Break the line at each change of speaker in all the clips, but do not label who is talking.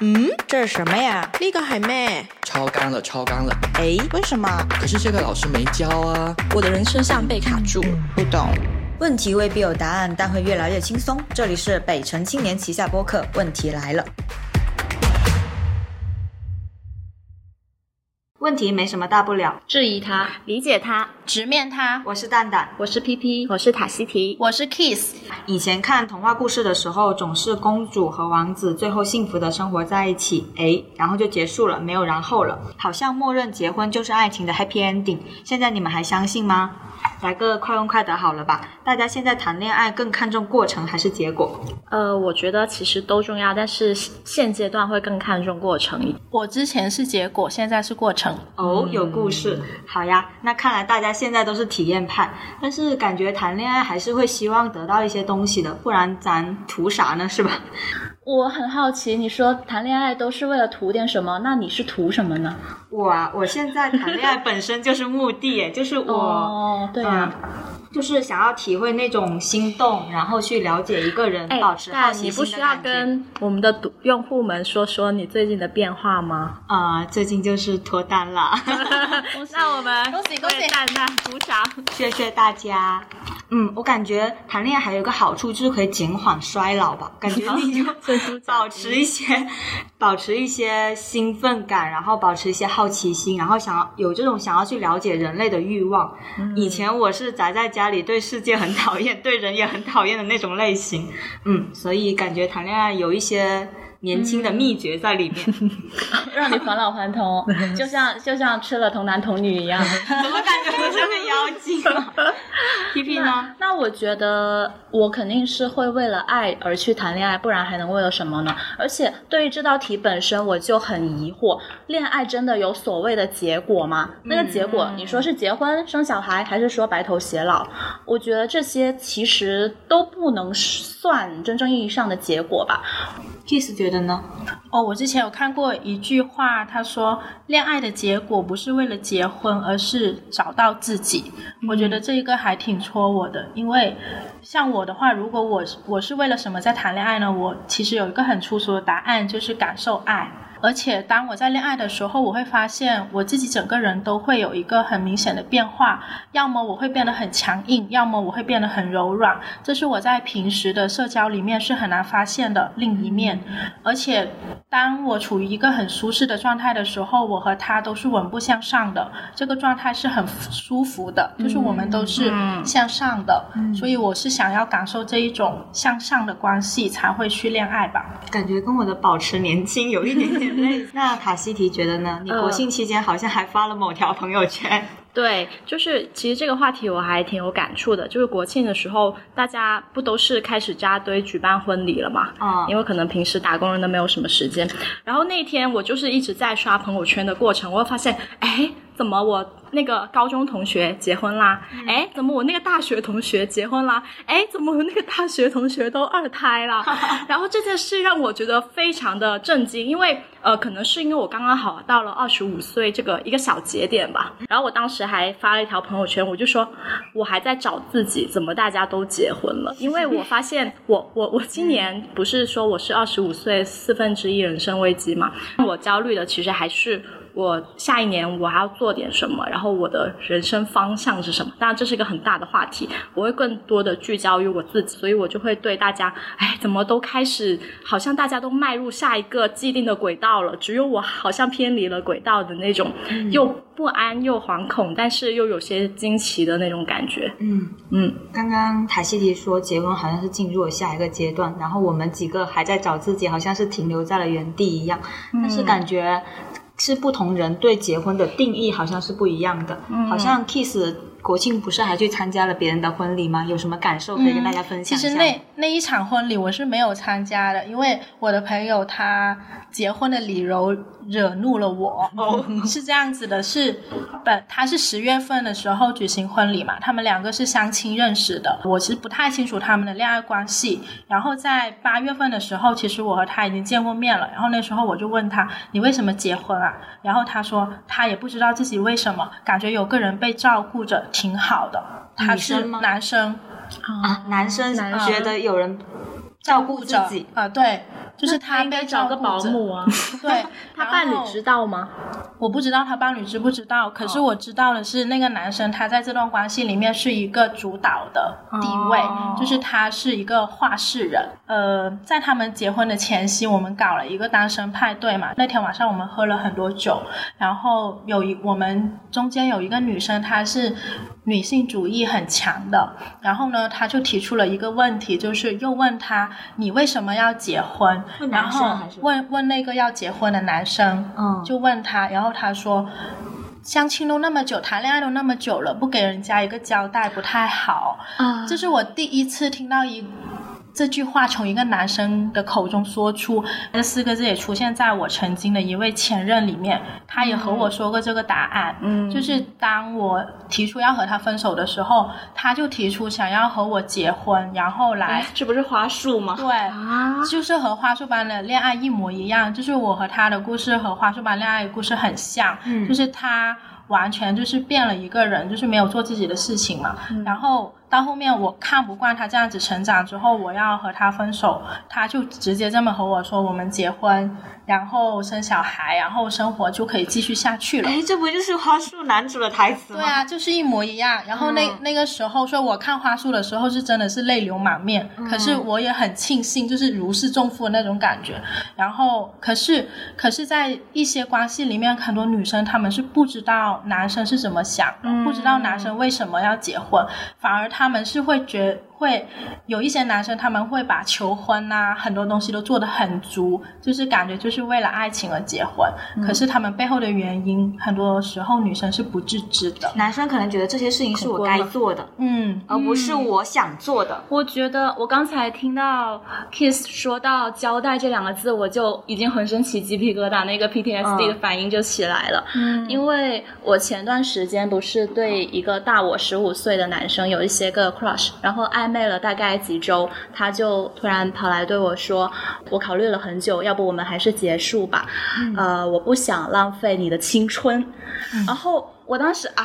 嗯，这是什么呀？
呢个系咩？
超纲了，超纲了。
诶，为什么？
可是这个老师没教啊。
我的人生像被卡住了。
不懂。
问题未必有答案，但会越来越轻松。这里是北城青年旗下播客，问题来了。问题没什么大不了，
质疑他，
理解他，
直面他。
我是蛋蛋，
我是 PP，
我是塔西提，
我是 Kiss。
以前看童话故事的时候，总是公主和王子最后幸福的生活在一起，诶，然后就结束了，没有然后了，好像默认结婚就是爱情的 happy ending。现在你们还相信吗？来个快问快答好了吧？大家现在谈恋爱更看重过程还是结果？
呃，我觉得其实都重要，但是现阶段会更看重过程。
我之前是结果，现在是过程。
哦，有故事。好呀，那看来大家现在都是体验派，但是感觉谈恋爱还是会希望得到一些东西的，不然咱图啥呢？是吧？
我很好奇，你说谈恋爱都是为了图点什么？那你是图什么呢？
我啊，我现在谈恋爱 本身就是目的，就是我，
哦，对啊。
就是想要体会那种心动，然后去了解一个人，保持好奇心
你不需要跟我们的用户们说说你最近的变化吗？
啊，最近就是脱单了。
那我们
恭喜恭喜
蛋蛋鼓掌，
谢谢大家。嗯，我感觉谈恋爱还有一个好处就是可以减缓衰老吧，感觉你就 保持一些，保持一些兴奋感，然后保持一些好奇心，然后想要有这种想要去了解人类的欲望。以前我是宅在家里，对世界很讨厌，对人也很讨厌的那种类型。嗯，所以感觉谈恋爱有一些。年轻的秘诀在里面，
让你返老还童，就像就像吃了童男童女一样。
怎么感觉我像个妖精啊？皮皮呢？
那我觉得我肯定是会为了爱而去谈恋爱，不然还能为了什么呢？而且对于这道题本身，我就很疑惑：恋爱真的有所谓的结果吗？那个结果，你说是结婚生小孩，还是说白头偕老？我觉得这些其实都不能算真正意义上的结果吧。
Kiss 觉得呢？
哦，我之前有看过一句话，他说恋爱的结果不是为了结婚，而是找到自己。我觉得这一个还挺戳我的，因为像我的话，如果我我是为了什么在谈恋爱呢？我其实有一个很粗俗的答案，就是感受爱。而且当我在恋爱的时候，我会发现我自己整个人都会有一个很明显的变化，要么我会变得很强硬，要么我会变得很柔软。这是我在平时的社交里面是很难发现的另一面。而且当我处于一个很舒适的状态的时候，我和他都是稳步向上的，这个状态是很舒服的，就是我们都是向上的。所以我是想要感受这一种向上的关系，才会去恋爱吧。
感觉跟我的保持年轻有一点点。那塔西提觉得呢？你国庆期间好像还发了某条朋友圈。
对，就是其实这个话题我还挺有感触的。就是国庆的时候，大家不都是开始扎堆举办婚礼了嘛？
啊，
因为可能平时打工人都没有什么时间。然后那天我就是一直在刷朋友圈的过程，我会发现，哎，怎么我？那个高中同学结婚啦，哎，怎么我那个大学同学结婚啦？哎，怎么我那个大学同学都二胎了？然后这件事让我觉得非常的震惊，因为呃，可能是因为我刚刚好到了二十五岁这个一个小节点吧。然后我当时还发了一条朋友圈，我就说我还在找自己，怎么大家都结婚了？因为我发现我我我今年不是说我是二十五岁四分之一人生危机嘛？我焦虑的其实还是。我下一年我还要做点什么？然后我的人生方向是什么？当然这是一个很大的话题，我会更多的聚焦于我自己，所以我就会对大家，哎，怎么都开始好像大家都迈入下一个既定的轨道了，只有我好像偏离了轨道的那种，又不安又惶恐，但是又有些惊奇的那种感觉。
嗯嗯，刚刚塔西提说结婚好像是进入了下一个阶段，然后我们几个还在找自己，好像是停留在了原地一样，但是感觉。是不同人对结婚的定义好像是不一样的，好像 Kiss 国庆不是还去参加了别人的婚礼吗？有什么感受可以跟大家分享
一下？其实那那一场婚礼我是没有参加的，因为我的朋友他结婚的理由。惹怒了我哦，是这样子的，是本他是十月份的时候举行婚礼嘛，他们两个是相亲认识的，我其实不太清楚他们的恋爱关系。然后在八月份的时候，其实我和他已经见过面了，然后那时候我就问他，你为什么结婚啊？然后他说他也不知道自己为什么，感觉有个人被照顾着挺好的。他是男生
啊，男生觉得有人。照顾
着
自己
啊、对，就是他
应该
被
找个保姆啊。
对，
他伴侣知道吗？
我不知道他伴侣知不知道，可
哦
是我知道的是，那个男生他在这段关系里面是一个主导的地位，
哦
就是他是一个话事人。呃，在他们结婚的前夕，我们搞了一个单身派对嘛。那天晚上我们喝了很多酒，然后有一我们中间有一个女生，她是女性主义很强的，然后呢，她就提出了一个问题，就是又问他你为什么要结婚？
问
然后问问那个要结婚的男生，
嗯
就问他，然后他说。相亲都那么久，谈恋爱都那么久了，不给人家一个交代不太好。
啊
这是我第一次听到一这句话从一个男生的口中说出，这四个字也出现在我曾经的一位前任里面，他也和我说过这个答案。
嗯
就是当我提出要和他分手的时候，他就提出想要和我结婚，然后来
哎，这不是花束吗？
对，
啊，
就是和花束般的恋爱一模一样，就是我和他的故事和花束般恋爱的故事很像，
嗯
就是他完全就是变了一个人，就是没有做自己的事情嘛。
嗯
然后到后面我看不惯他这样子成长之后，我要和他分手，他就直接这么和我说：我们结婚，然后生小孩，然后生活就可以继续下去了。
哎，这不就是花束男主的台词吗？
对啊，就是一模一样。然后那、
嗯
那个时候，所以我看花束的时候是真的是泪流满面。可是我也很庆幸，就是如释重负的那种感觉。然后，可是可是在一些关系里面，很多女生她们是不知道男生是怎么想的，不知道男生为什么要结婚，反而他们是会觉会有一些男生他们会把求婚呐、很多东西都做得很足，就是感觉就是为了爱情而结婚。可是他们背后的原因，很多时候女生是不自知的。
男生可能觉得这些事情是我该做的，
嗯，
而不是我想做的。
我觉得我刚才听到 Kiss 说到“交代”这两个字，我就已经浑身起鸡皮疙瘩，那个 PTSD 的
嗯
反应就起来了。嗯，因为我前段时间不是对一个大我十五岁的男生有一些个 crush，然后暧昧了大概几周，他就突然跑来对我说：“我考虑了很久，要不我们还是结束吧？呃，我不想浪费你的青春。然后我当时啊。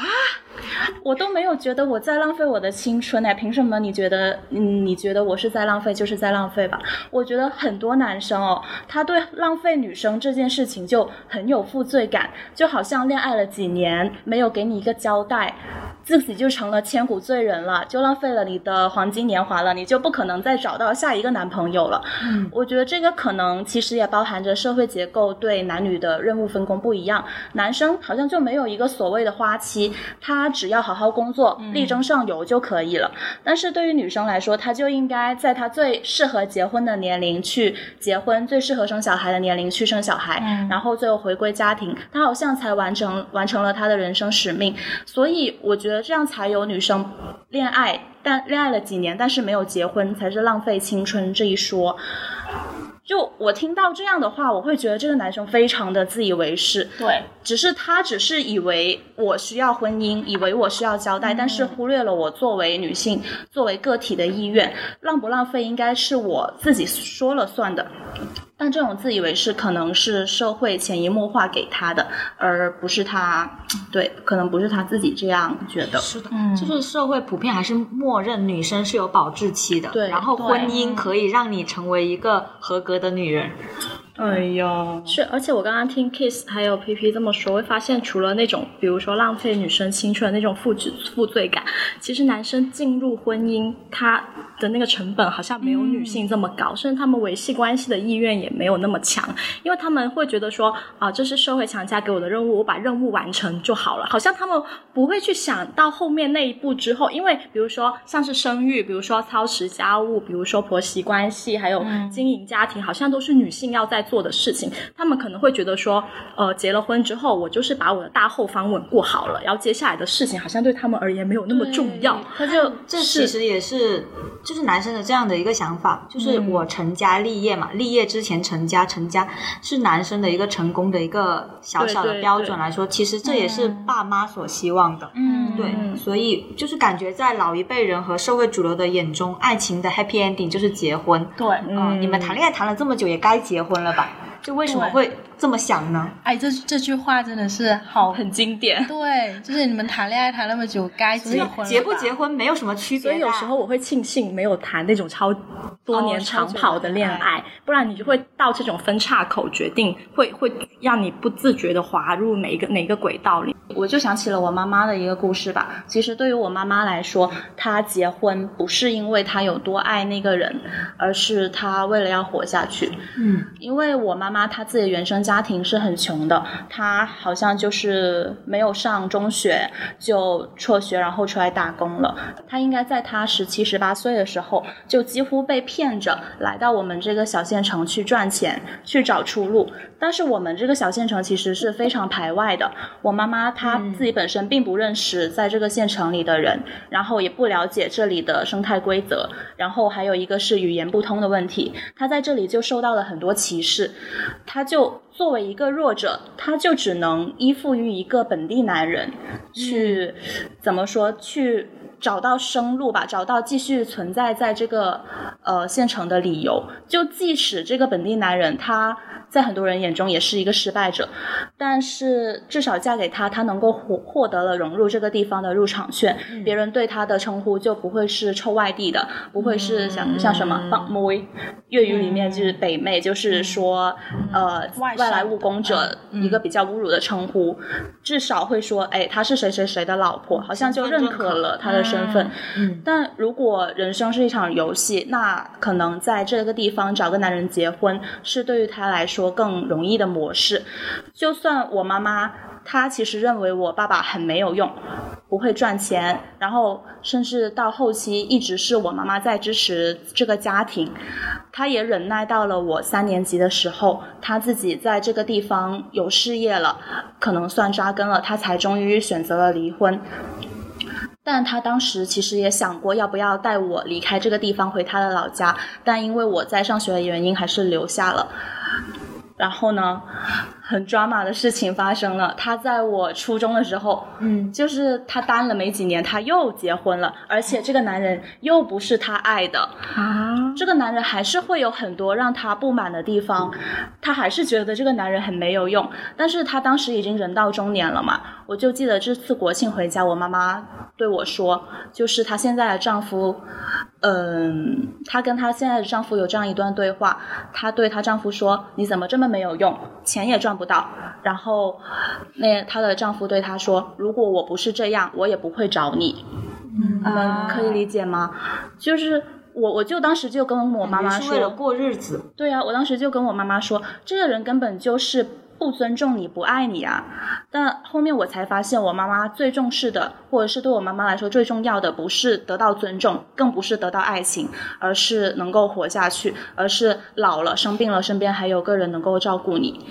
我都没有觉得我在浪费我的青春哎，凭什么你觉得嗯你觉得我是在浪费就是在浪费吧？我觉得很多男生哦，他对浪费女生这件事情就很有负罪感，就好像恋爱了几年没有给你一个交代，自己就成了千古罪人了，就浪费了你的黄金年华了，你就不可能再找到下一个男朋友了。嗯，我觉得这个可能其实也包含着社会结构对男女的任务分工不一样，男生好像就没有一个所谓的花期，他只要好好工作，力争上游就可以了。但是对于女生来说，她就应该在她最适合结婚的年龄去结婚，最适合生小孩的年龄去生小孩，然后最后回归家庭，她好像才完成完成了她的人生使命。所以我觉得这样才有女生恋爱，但恋爱了几年，但是没有结婚，才是浪费青春这一说。就我听到这样的话，我会觉得这个男生非常的自以为是，
对，
只是他只是以为我需要婚姻，以为我需要交代，但是忽略了我作为女性、作为个体的意愿。浪不浪费应该是我自己说了算的。但这种自以为是，可能是社会潜移默化给他的，而不是他对，可能不是他自己这样觉得。
是的，
嗯
就是社会普遍还是默认女生是有保质期的，
对
然后婚姻可以让你成为一个合格的女人。
哎呀，是，而且我刚刚听 Kiss 还有 PP 这么说，会发现除了那种，比如说浪费女生青春的那种负罪负罪感，其实男生进入婚姻，他的那个成本好像没有女性这么高，甚至他们维系关系的意愿也没有那么强，因为他们会觉得说，啊，这是社会强加给我的任务，我把任务完成就好了，好像他们不会去想到后面那一步之后，因为比如说像是生育，比如说操持家务，比如说婆媳关系，还有经营家庭，好像都是女性要在做的事情。他们可能会觉得说，呃，结了婚之后，我就是把我的大后方稳固好了，然后接下来的事情好像对他们而言没有那么重要。他就
这其实也是就是男生的这样的一个想法，就是我成家立业嘛，立业之前成家，成家是男生的一个成功的一个小小的标准来说，其实这也是爸妈所希望的。
嗯，
对，所以就是感觉在老一辈人和社会主流的眼中，爱情的 happy ending 就是结婚。
对，
嗯，你们谈恋爱谈了这么久，也该结婚了吧？就为什么会这么想呢？
哎，这这句话真的是好
很经典。
对，就是你们谈恋爱谈那么久，该结婚了
结不结婚没有什么区别。
所以有时候我会庆幸没有谈那种超多年长跑的恋
的
爱，不然你就会到这种分岔口，决定会会让你不自觉的滑入哪一个哪一个轨道里。
我就想起了我妈妈的一个故事吧。其实对于我妈妈来说，她结婚不是因为她有多爱那个人，而是她为了要活下去。
嗯，
因为我妈妈她自己的原生家庭是很穷的，他好像就是没有上中学就辍学，然后出来打工了。他应该在他十七、十八岁的时候，就几乎被骗着来到我们这个小县城去赚钱，去找出路。但是我们这个小县城其实是非常排外的。我妈妈她自己本身并不认识在这个县城里的人，然后也不了解这里的生态规则，然后还有一个是语言不通的问题，她在这里就受到了很多歧视。她就作为一个弱者，他就只能依附于一个本地男人，去、怎么说去。找到生路吧，找到继续存在在这个呃县城的理由。就即使这个本地男人他在很多人眼中也是一个失败者，但是至少嫁给他，他能够获获得了融入这个地方的入场券。别人对他的称呼就不会是臭外地的，不会是像、像什么帮妹，粤语里面就是北妹，就是说呃
外
外来务工者一个比较侮辱的称呼，至少会说哎她是谁谁谁的老婆，好像就认可了他的身份。
嗯，
但如果人生是一场游戏，那可能在这个地方找个男人结婚，是对于他来说更容易的模式。就算我妈妈，她其实认为我爸爸很没有用，不会赚钱，然后甚至到后期一直是我妈妈在支持这个家庭，她也忍耐到了我三年级的时候，她自己在这个地方有事业了，可能算扎根了，她才终于选择了离婚。但他当时其实也想过要不要带我离开这个地方回他的老家，但因为我在上学的原因，还是留下了。然后呢，很 drama 的事情发生了。他在我初中的时候，
嗯，
就是他单了没几年，他又结婚了，而且这个男人又不是他爱的
啊，
这个男人还是会有很多让他不满的地方，他还是觉得这个男人很没有用。但是他当时已经人到中年了嘛，我就记得这次国庆回家，我妈妈对我说，就是她现在的丈夫，嗯，她跟她现在的丈夫有这样一段对话，她对她丈夫说：“你怎么这么没有用，钱也赚不到。”然后，那她的丈夫对她说：“如果我不是这样，我也不会找你。”你们可以理解吗？就是我，我就当时就跟我妈妈说，
为了过日子。
对啊，我当时就跟我妈妈说，这个人根本就是不尊重你，不爱你啊。但后面我才发现，我妈妈最重视的，或者是对我妈妈来说最重要的，不是得到尊重，更不是得到爱情，而是能够活下去，而是老了生病了，身边还有个人能够照顾你。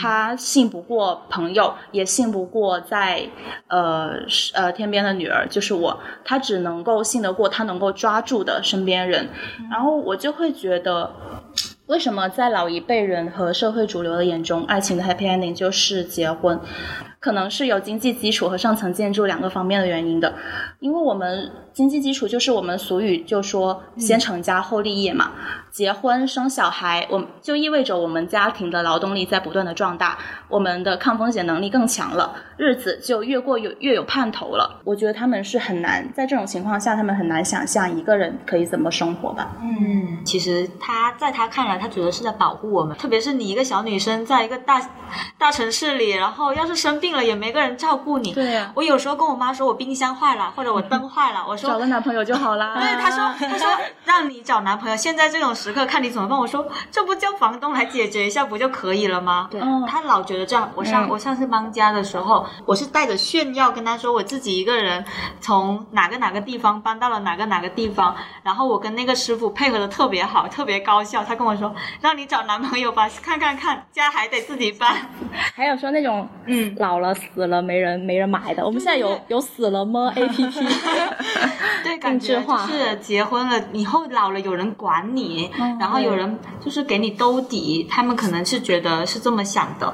她信不过朋友，也信不过在呃呃天边的女儿，就是我，她只能够信得过她能够抓住的身边人。然后我就会觉得。为什么在老一辈人和社会主流的眼中，爱情的 happy ending 就是结婚？可能是有经济基础和上层建筑两个方面的原因的。因为我们经济基础就是我们俗语就说先成家后立业嘛，结婚生小孩，我们就意味着我们家庭的劳动力在不断的壮大，我们的抗风险能力更强了，日子就越过有越有盼头了。我觉得他们是很难在这种情况下，他们很难想象一个人可以怎么生活吧。
嗯，其实他在他看来，他觉得是在保护我们，特别是你一个小女生，在一个大大城市里，然后要是生病了也没个人照顾你。
对呀
我有时候跟我妈说我冰箱坏了，或者我灯 坏了，我说
找个男朋友就好啦。
对，她说，她说让你找男朋友，现在这种时刻看你怎么办。我说这不叫房东来解决一下不就可以了吗？
对
嗯他老觉得这样。我上、我上次搬家的时候，我是带着炫耀跟他说我自己一个人从哪个哪个地方搬到了哪个哪个地方，然后我跟那个师傅配合的特别好，特别高效。他跟我说，让你找男朋友吧，看看看，家还得自己搬。
还有说那种
嗯
老老了死了没人没人买的。我们现在有有死了吗 A P P？
对，感觉就是结婚了以后老了有人管你，然后有人就是给你兜底，他们可能是觉得是这么想的。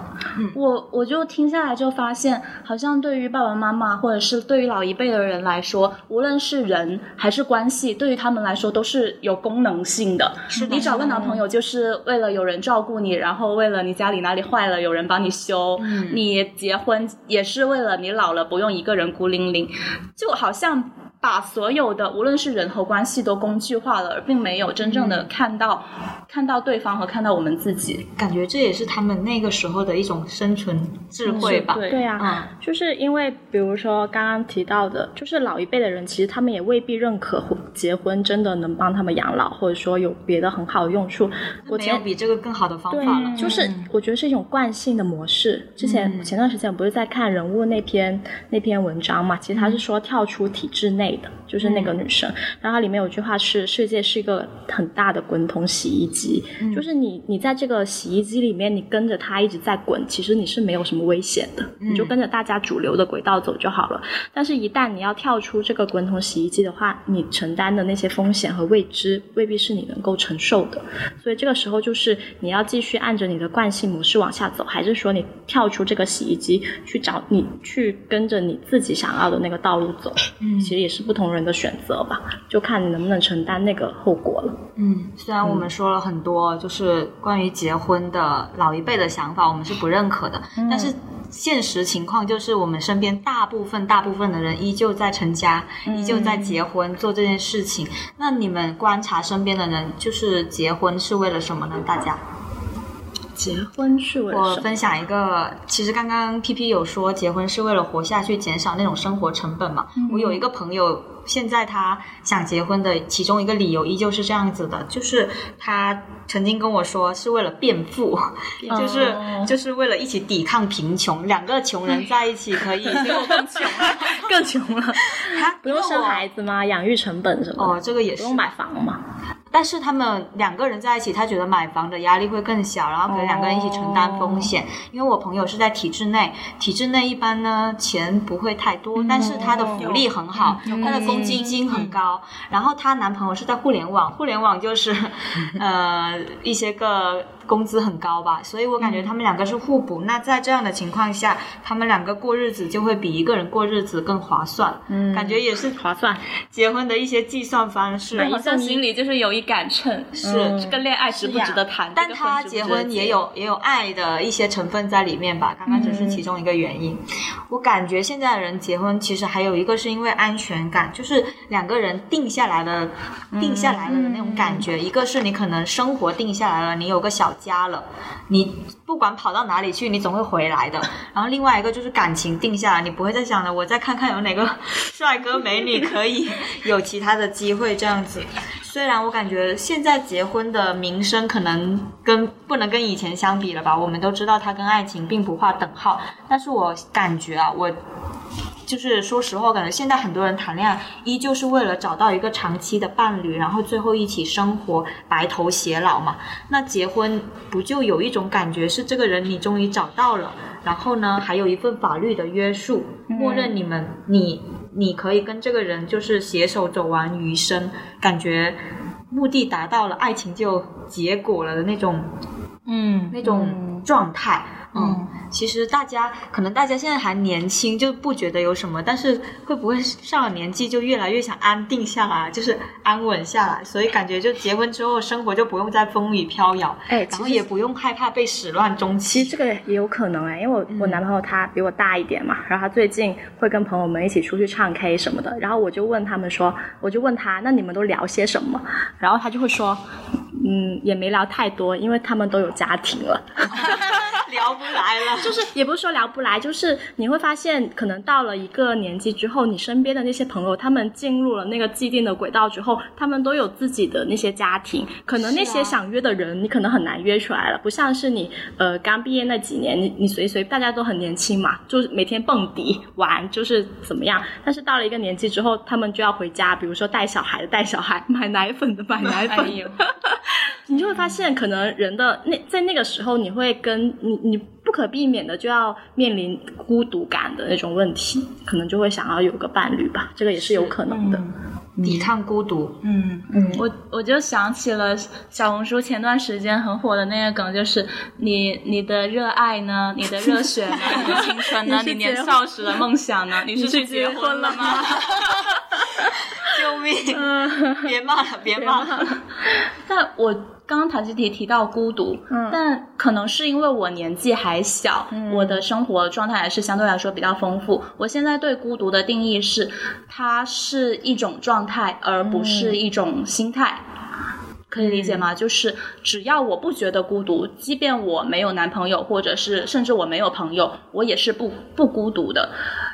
我我就听下来就发现，好像对于爸爸妈妈或者是对于老一辈的人来说，无论是人还是关系，对于他们来说都是有功能性的。
是的
你找个男朋友就是为了有人照顾你，然后为了你家里哪里坏了有人帮你修。你结婚也是为了你老了不用一个人孤零零，就好像。把所有的无论是人和关系都工具化了，而并没有真正的看到、看到对方和看到我们自己。
感觉这也是他们那个时候的一种生存智慧吧。
对
对啊，就是因为比如说刚刚提到的，就是老一辈的人，其实他们也未必认可结婚真的能帮他们养老，或者说有别的很好的用处。我
没有比这个更好的方法了。
就是我觉得是一种惯性的模式。之前、前段时间不是在看人物那篇那篇文章嘛，其实他是说跳出体制内的，就是那个女生。然后它里面有句话是：世界是一个很大的滚筒洗衣机，就是你你在这个洗衣机里面，你跟着它一直在滚，其实你是没有什么危险的，你就跟着大家主流的轨道走就好了。但是，一旦你要跳出这个滚筒洗衣机的话，你承担的那些风险和未知，未必是你能够承受的。所以这个时候就是你要继续按着你的惯性模式往下走，还是说你跳出这个洗衣机去找你去跟着你自己想要的那个道路走？嗯，其实也是不同人的选择吧，就看你能不能承担那个后果了。
嗯，虽然我们说了很多，就是关于结婚的老一辈的想法，我们是不认可的，但是。现实情况就是，我们身边大部分大部分的人依旧在成家，依旧在结婚做这件事情。那你们观察身边的人，就是结婚是为了什么呢？大家？
结婚是为了什么？
我分享一个，其实刚刚 P P 有说结婚是为了活下去，减少那种生活成本嘛。我有一个朋友，现在他想结婚的其中一个理由依旧是这样子的，就是他曾经跟我说是为了变富，就是就是为了一起抵抗贫穷，两个穷人在一起可以
比我更穷了，更穷了。
他
不用生孩子吗？养育成本什么？
哦，这个也是
不用买房嘛。
但是他们两个人在一起，他觉得买房的压力会更小，然后可以两个人一起承担风险。因为我朋友是在体制内，体制内一般呢钱不会太多，但是他的福利很好，他的公积金很高。然后她男朋友是在互联网，互联网就是呃一些个工资很高吧，所以我感觉他们两个是互补。那在这样的情况下，他们两个过日子就会比一个人过日子更划算。嗯，感觉也是
划算。
结婚的一些计算方式，
好像心里就是有一杆秤，
是
这个恋爱值不值得谈？
但他结婚也有也有爱的一些成分在里面吧，刚刚只是其中一个原因。我感觉现在的人结婚其实还有一个是因为安全感，就是两个人定下来了，定下来了的那种感觉。一个是你可能生活定下来了，你有个小家了，你不管跑到哪里去，你总会回来的。然后另外一个就是感情定下来，你不会再想着我再看看有哪个帅哥美女可以有其他的机会这样子。虽然我感觉现在结婚的名声可能跟不能跟以前相比了吧，我们都知道它跟爱情并不划等号，但是我感觉啊，我就是说实话，我感觉现在很多人谈恋爱依旧是为了找到一个长期的伴侣，然后最后一起生活，白头偕老嘛。那结婚不就有一种感觉是这个人你终于找到了，然后呢还有一份法律的约束，默认你们你。你可以跟这个人就是携手走完余生，感觉目的达到了，爱情就结果了的那种，
嗯，
那种状态。嗯，其实大家可能大家现在还年轻，就不觉得有什么，但是会不会上了年纪就越来越想安定下来，就是安稳下来？所以感觉就结婚之后生活就不用再风雨飘摇，
哎，
然后也不用害怕被始乱终弃。
其实这个也有可能哎，因为我我男朋友他比我大一点嘛，然后他最近会跟朋友们一起出去唱 K 什么的，然后我就问他们说，我就问他，那你们都聊些什么？然后他就会说，嗯，也没聊太多，因为他们都有家庭了。
聊不来了，
就是也不是说聊不来，就是你会发现，可能到了一个年纪之后，你身边的那些朋友，他们进入了那个既定的轨道之后，他们都有自己的那些家庭，可能那些想约的人，你可能很难约出来了。不像是你呃刚毕业那几年，你你随随大家都很年轻嘛，就是每天蹦迪玩，就是怎么样。但是到了一个年纪之后，他们就要回家，比如说带小孩的带小孩，买奶粉的买奶粉。你就会发现，可能人的那在那个时候，你会跟你你不不可避免的就要面临孤独感的那种问题，可能就会想要有个伴侣吧，这个也是有可能的。
抵抗孤独。
嗯，
我我就想起了小红书前段时间很火的那个梗，就是你你的热爱呢，你的热血呢，你的青春呢，你年少时的梦想呢，你是去结婚了吗？
救命！别骂了，别骂了。
但我刚刚塔吉提提到孤独，
嗯
但可能是因为我年纪还小，我的生活状态还是相对来说比较丰富。我现在对孤独的定义是，它是一种状态，而不是一种心态。可以理解吗？就是只要我不觉得孤独，即便我没有男朋友，或者是甚至我没有朋友，我也是不不孤独的。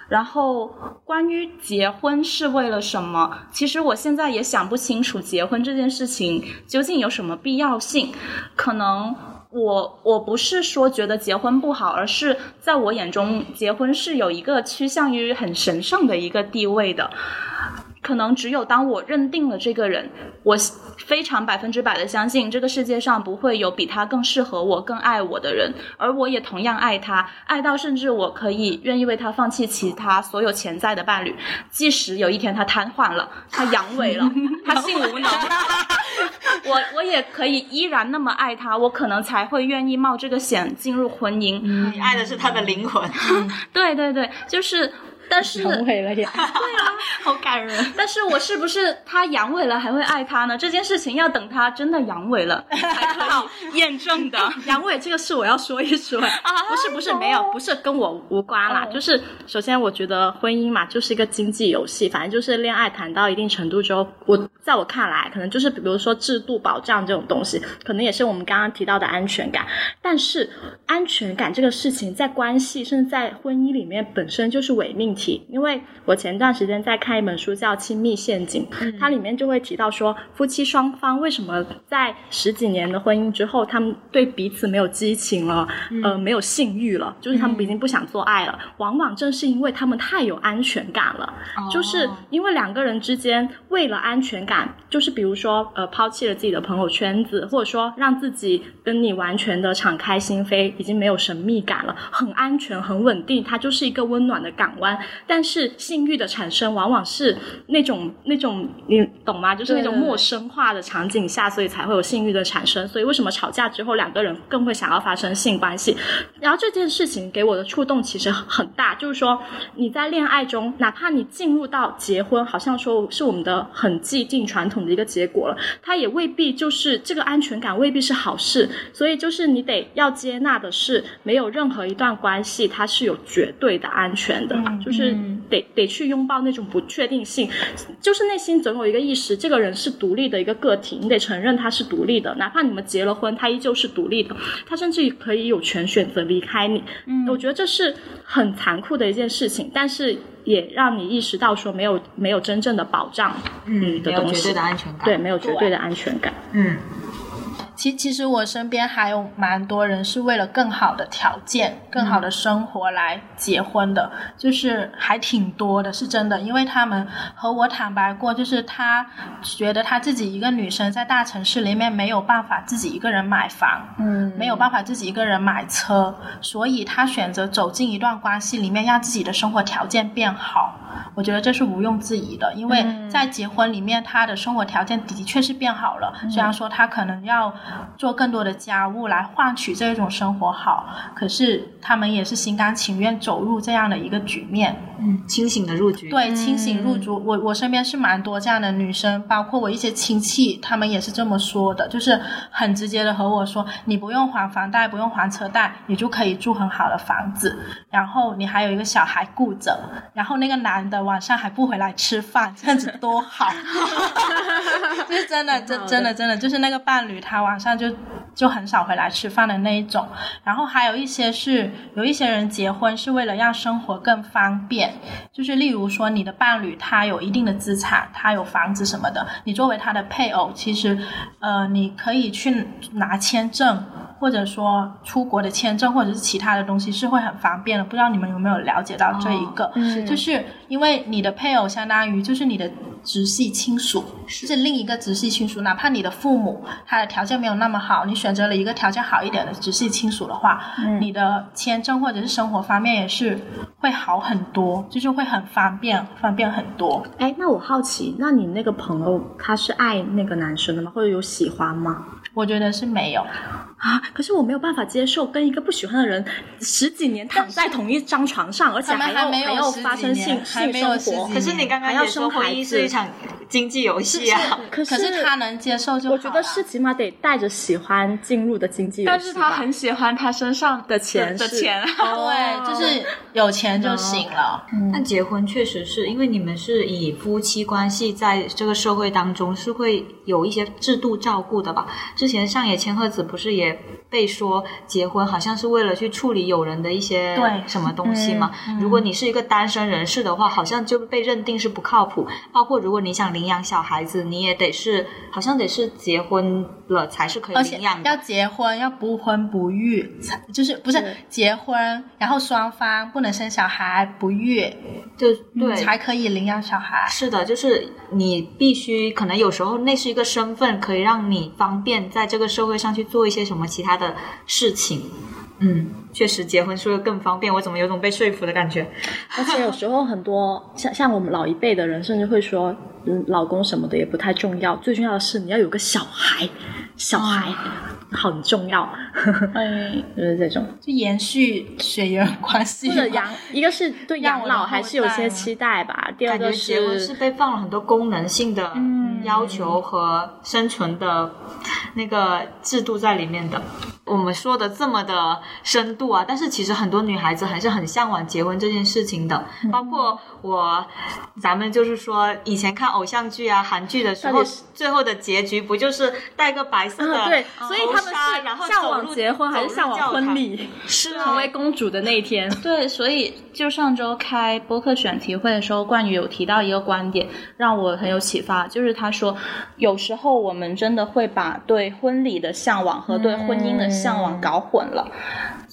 然后关于结婚是为了什么？其实我现在也想不清楚，结婚这件事情究竟有什么必要性？可能我我不是说觉得结婚不好，而是在我眼中，结婚是有一个趋向于很神圣的一个地位的。可能只有当我认定了这个人，我非常百分之百的相信这个世界上不会有比他更适合我、更爱我的人，而我也同样爱他，爱到甚至我可以愿意为他放弃其他所有潜在的伴侣，即使有一天他瘫痪了，他阳痿了，他性无能，我我也可以依然那么爱他，我可能才会愿意冒这个险进入婚姻。
你爱的是他的灵魂。
对对对，就是。但是
阳痿了呀！
好感人。但是我是不是他阳痿了还会爱他呢？这件事情要等他真的阳痿了才可以 验证的。
阳痿这个事我要说一说，不是不是没有，不是跟我无关啦。就是首先我觉得婚姻嘛，就是一个经济游戏，反正就是恋爱谈到一定程度之后，我在我看来，可能就是比如说制度保障这种东西，可能也是我们刚刚提到的安全感。但是安全感这个事情，在关系甚至在婚姻里面本身就是伪命题。因为我前段时间在看一本书叫《亲密陷阱》，它里面就会提到说，夫妻双方为什么在十几年的婚姻之后，他们对彼此没有激情了，呃，没有性欲了，就是他们已经不想做爱了。往往正是因为他们太有安全感了，就是因为两个人之间为了安全感，就是比如说呃，抛弃了自己的朋友圈子，或者说让自己跟你完全的敞开心扉，已经没有神秘感了，很安全、很稳定，它就是一个温暖的港湾。但是性欲的产生往往是那种那种你懂吗？就是那种陌生化的场景下，所以才会有性欲的产生。所以为什么吵架之后两个人更会想要发生性关系？然后这件事情给我的触动其实很大，就是说你在恋爱中，哪怕你进入到结婚，好像说是我们的很既定传统的一个结果了，它也未必就是这个安全感未必是好事。所以就是你得要接纳的是，没有任何一段关系它是有绝对的安全的，就是。得得去拥抱那种不确定性，就是内心总有一个意识，这个人是独立的一个个体，你得承认他是独立的，哪怕你们结了婚，他依旧是独立的，他甚至可以有权选择离开你。嗯，我觉得这是很残酷的一件事情，但是也让你意识到说没有没有真正的保障，嗯的东西，
绝对的安全感，
对，没有绝对的安全感，
嗯。
其其实我身边还有蛮多人是为了更好的条件、更好的生活来结婚的，就是还挺多的，是真的。因为他们和我坦白过，就是他觉得他自己一个女生在大城市里面没有办法自己一个人买房，嗯，没有办法自己一个人买车，所以他选择走进一段关系里面，让自己的生活条件变好。我觉得这是毋庸置疑的，因为在结婚里面，他的生活条件的确是变好了。虽然说他可能要做更多的家务来换取这种生活好，可是他们也是心甘情愿走入这样的一个局面。
嗯，清醒的入局。
对，清醒入局。我我身边是蛮多这样的女生，包括我一些亲戚，他们也是这么说的，就是很直接的和我说，你不用还房贷，不用还车贷，你就可以住很好的房子，然后你还有一个小孩顾着，然后那个男的晚上还不回来吃饭，这样子多好。就是真的，真真的真的，就是那个伴侣他晚上就就很少回来吃饭的那一种。然后还有一些是有一些人结婚是为了让生活更方便，就是例如说你的伴侣他有一定的资产，他有房子什么的，你作为他的配偶，其实呃你可以去拿签证，或者说出国的签证或者是其他的东西是会很方便的。不知道你们有没有了解到这一个？就是因为你的配偶相当于就是你的直系亲属，是另一个直系亲属，哪怕你的父母他的条件没有那么好，你选择了一个条件好一点的直系亲属的话，你的签证或者是生活方面也是会好很多，就是会很方便，方便很多。
哎，那我好奇，那你那个朋友他是爱那个男生的吗？或者有喜欢吗？
我觉得是没有，
啊！可是我没有办法接受跟一个不喜欢的人十几年躺在同一张床上，而且
还
要
还没有
发生性
还
性
没有
生活。
可是你刚刚
要
也说
生孩
婚姻是一场经济游戏啊。
可
可是他能接受就好
我觉得是起码得带着喜欢进入的经济游戏吧，
但是他很喜欢他身上
的钱
的钱，
对，就是有钱就行了。
但结婚确实是因为你们是以夫妻关系在这个社会当中是会有一些制度照顾的吧？之前上野千鹤子不是也被说结婚好像是为了去处理有人的一些
对
什么东西嘛？如果你是一个单身人士的话，好像就被认定是不靠谱。包括如果你想领养小孩子，你也得是好像得是结婚了才是可以领养的
要。结婚，要不婚不育，才就是不是结婚，然后双方不能生小孩，不育，
就对，
才可以领养小孩。
是的，就是你必须可能有时候那是一个身份，可以让你方便在这个社会上去做一些什么其他的事情。嗯，确实结婚是会更方便。我怎么有种被说服的感觉？
而且有时候很多像像我们老一辈的人，甚至会说，嗯，老公什么的也不太重要，最重要的是你要有个小孩，小孩很重要，
哎，
就是这种。
就延续血缘关系。
或者养，一个是对养老还是有些期待吧，第二个
感觉结婚是被放了很多功能性的要求和生存的那个制度在里面的。我们说的这么的深度啊，但是其实很多女孩子还是很向往结婚这件事情的。包括我，咱们就是说以前看偶像剧啊、韩剧的时候最后的结局不就是戴个白色的
啊，对，所以他们
纱然后
是向往结婚还是向往婚礼？
是啊
成为公主的那一天。
对，所以就上周开播客选题会的时候，冠宇有提到一个观点，让我很有启发，就是他说，有时候我们真的会把对婚礼的向往和对婚姻的向往搞混了。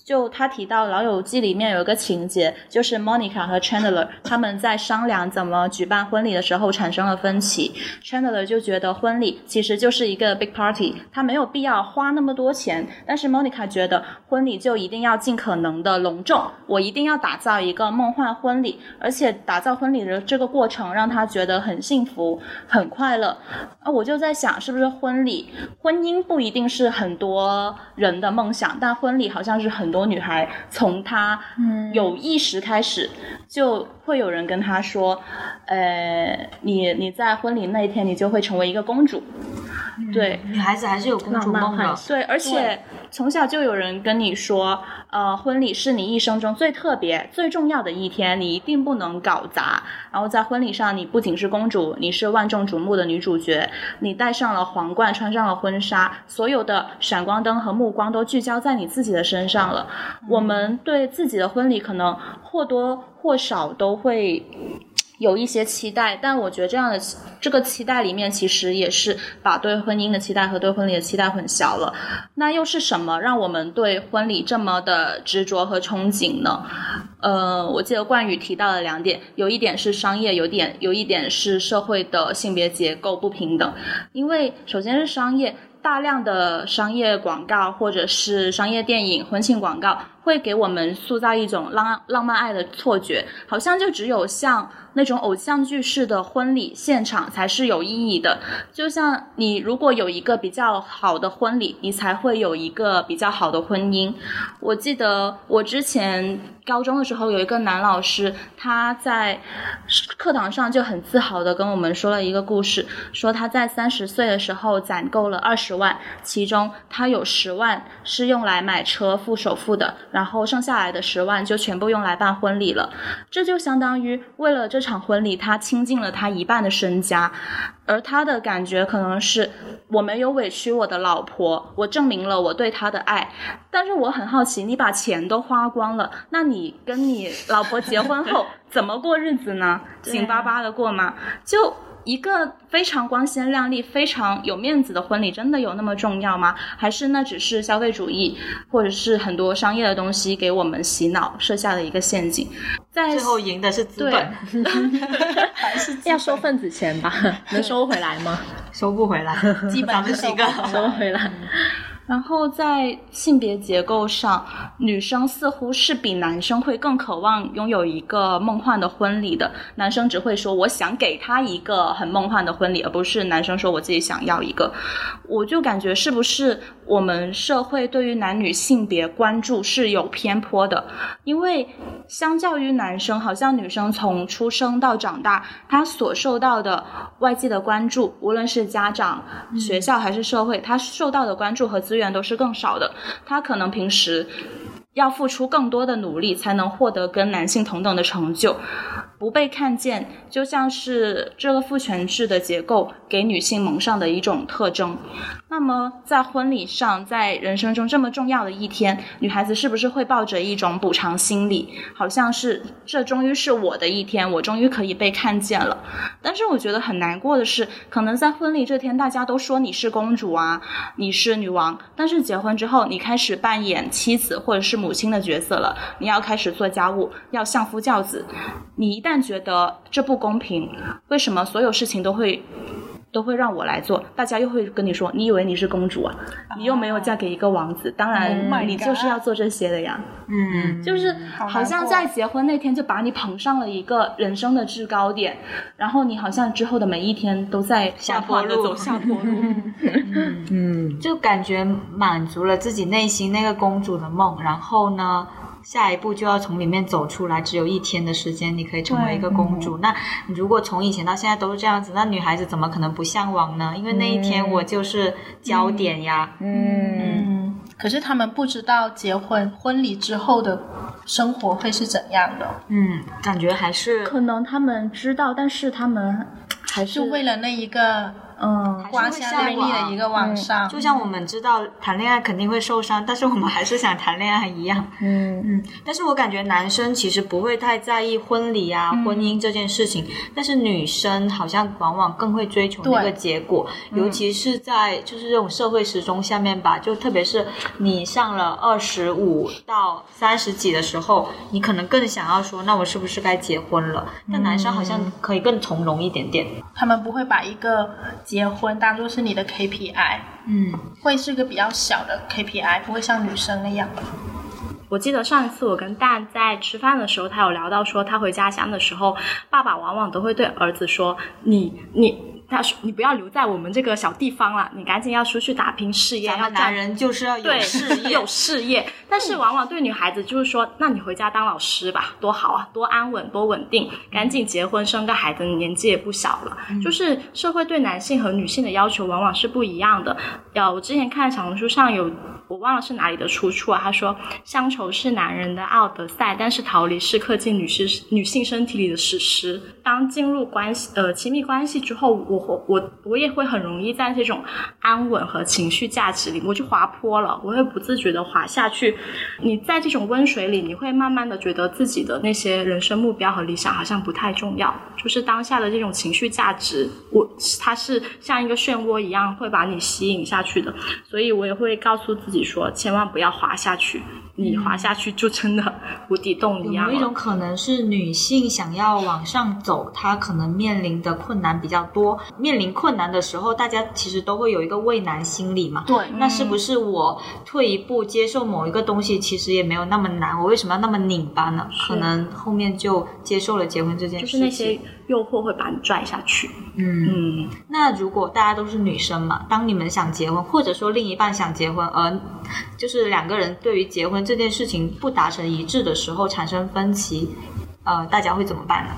就他提到《老友记》里面有一个情节，就是 Monica 和 Chandler 他们在商量怎么举办婚礼的时候产生了分歧。Chandler 就觉得婚礼其实就是一个 big party，他没有必要花那么多钱。但是 Monica 觉得婚礼就一定要尽可能的隆重，我一定要打造一个梦幻婚礼，而且打造婚礼的这个过程让他觉得很幸福、很快乐。啊，我就在想，是不是婚礼、婚姻不一定是很多人的梦想，但婚礼好像是很多女孩从她有意识开始，就会有人跟她说，呃，你你在婚礼那一天，你就会成为一个公主。对，
女孩子还是有公主梦的。
对，而且从小就有人跟你说，呃，婚礼是你一生中最特别、最重要的一天，你一定不能搞砸。然后在婚礼上，你不仅是公主，你是万众瞩目的女主角，你戴上了皇冠，穿上了婚纱，所有的闪光灯和目光都聚焦在你自己的身上了。我们对自己的婚礼可能或多或少都会。有一些期待，但我觉得这样的这个期待里面，其实也是把对婚姻的期待和对婚礼的期待混淆了。那又是什么让我们对婚礼这么的执着和憧憬呢？呃，我记得冠宇提到了两点，有一点是商业，有点有一点是社会的性别结构不平等。因为首先是商业，大量的商业广告或者是商业电影、婚庆广告，会给我们塑造一种浪浪漫爱的错觉，好像就只有像那种偶像剧式的婚礼现场才是有意义的。就像你如果有一个比较好的婚礼，你才会有一个比较好的婚姻。我记得我之前高中的时候有一个男老师，他在课堂上就很自豪的跟我们说了一个故事，说他在三十岁的时候攒够了二十万，其中他有十万是用来买车付首付的，然后剩下来的十万就全部用来办婚礼了。这就相当于为了这场婚礼，他倾尽了他一半的身家。而他的感觉可能是，我没有委屈我的老婆，我证明了我对她的爱。但是我很好奇，你把钱都花光了，那你跟你老婆结婚后 怎么过日子呢？紧巴巴的过吗？就一个非常光鲜亮丽、非常有面子的婚礼，真的有那么重要吗？还是那只是消费主义，或者是很多商业的东西给我们洗脑设下的一个陷阱？在
最后赢的是资本，是
要收份子钱吧？能收回来吗？
收不回来，
基本
咱们几个
收回来。然后在性别结构上，女生似乎是比男生会更渴望拥有一个梦幻的婚礼的。男生只会说我想给他一个很梦幻的婚礼，而不是男生说我自己想要一个。我就感觉是不是我们社会对于男女性别关注是有偏颇的？因为相较于男生，好像女生从出生到长大，她所受到的外界的关注，无论是家长、学校还是社会，她受到的关注和资资源都是更少的。他可能平时要付出更多的努力，才能获得跟男性同等的成就。不被看见，就像是这个父权制的结构给女性蒙上的一种特征。那么，在婚礼上，在人生中这么重要的一天，女孩子是不是会抱着一种补偿心理？好像是这终于是我的一天，我终于可以被看见了。但是我觉得很难过的是，可能在婚礼这天，大家都说你是公主啊，你是女王，但是结婚之后，你开始扮演妻子或者是母亲的角色了，你要开始做家务，要相夫教子。你一旦觉得这不公平，为什么所有事情都会？都会让我来做，大家又会跟你说，你以为你是公主啊？你又没有嫁给一个王子，当然你就是要做这些的呀。
嗯，
就是好像在结婚那天就把你捧上了一个人生的制高点，然后你好像之后的每一天都在
下坡路
走 下坡路。
嗯，就感觉满足了自己内心那个公主的梦，然后呢？下一步就要从里面走出来，只有一天的时间，你可以成为一个公主。那如果从以前到现在都是这样子，那女孩子怎么可能不向往呢？因为那一天我就是焦点呀。
嗯，可是他们不知道结婚婚礼之后的生活会是怎样的。
嗯，感觉还是
可能他们知道，但是他们还是
就为了那一个
嗯
光鲜亮丽的一个晚上，
就像我们知道谈恋爱肯定会受伤，但是我们还是想谈恋爱一样。
嗯
嗯，但是我感觉男生其实不会太在意婚礼啊、婚姻这件事情，但是女生好像往往更会追求那个结果，尤其是在就是这种社会时钟下面吧，就特别是你上了二十五到三十几的时候，你可能更想要说，那我是不是该结婚了？但男生好像可以更从容一点点。
他们不会把一个结婚当做是你的 KPI，
嗯，
会是个比较小的 KPI，不会像女生那样。
我记得上一次我跟蛋在吃饭的时候，他有聊到说，他回家乡的时候，爸爸往往都会对儿子说：“你你。”他说：“你不要留在我们这个小地方了，你赶紧要出去打拼事业，
咱们男人就是要有
对
事 业，
有事业。但是往往对女孩子就是说，那你回家当老师吧，多好啊，多安稳，多稳定，赶紧结婚生个孩子，你年纪也不小了。就是社会对男性和女性的要求往往是不一样的。要我之前看小红书上有，我忘了是哪里的出处啊，他说乡愁是男人的奥德赛，但是逃离是刻进女士女性身体里的史诗。当进入关系呃亲密关系之后，我我我也会很容易在这种安稳和情绪价值里，我就滑坡了，我会不自觉的滑下去。你在这种温水里，你会慢慢的觉得自己的那些人生目标和理想好像不太重要，就是当下的这种情绪价值，我它是像一个漩涡一样会把你吸引下去的，所以我也会告诉自己说，千万不要滑下去，你滑下去就真的无底洞一样
有没有一种。可能是女性想要往上走，她可能面临的困难比较多。面临困难的时候，大家其实都会有一个畏难心理嘛。
对
那是不是我退一步接受某一个东西，其实也没有那么难？我为什么要那么拧巴呢？可能后面就接受了结婚这件
就
事情。
是那些诱惑会把你拽下去。
嗯。
嗯，
那如果大家都是女生嘛，当你们想结婚，或者说另一半想结婚，而就是两个人对于结婚这件事情不达成一致的时候产生分歧，呃，大家会怎么办呢？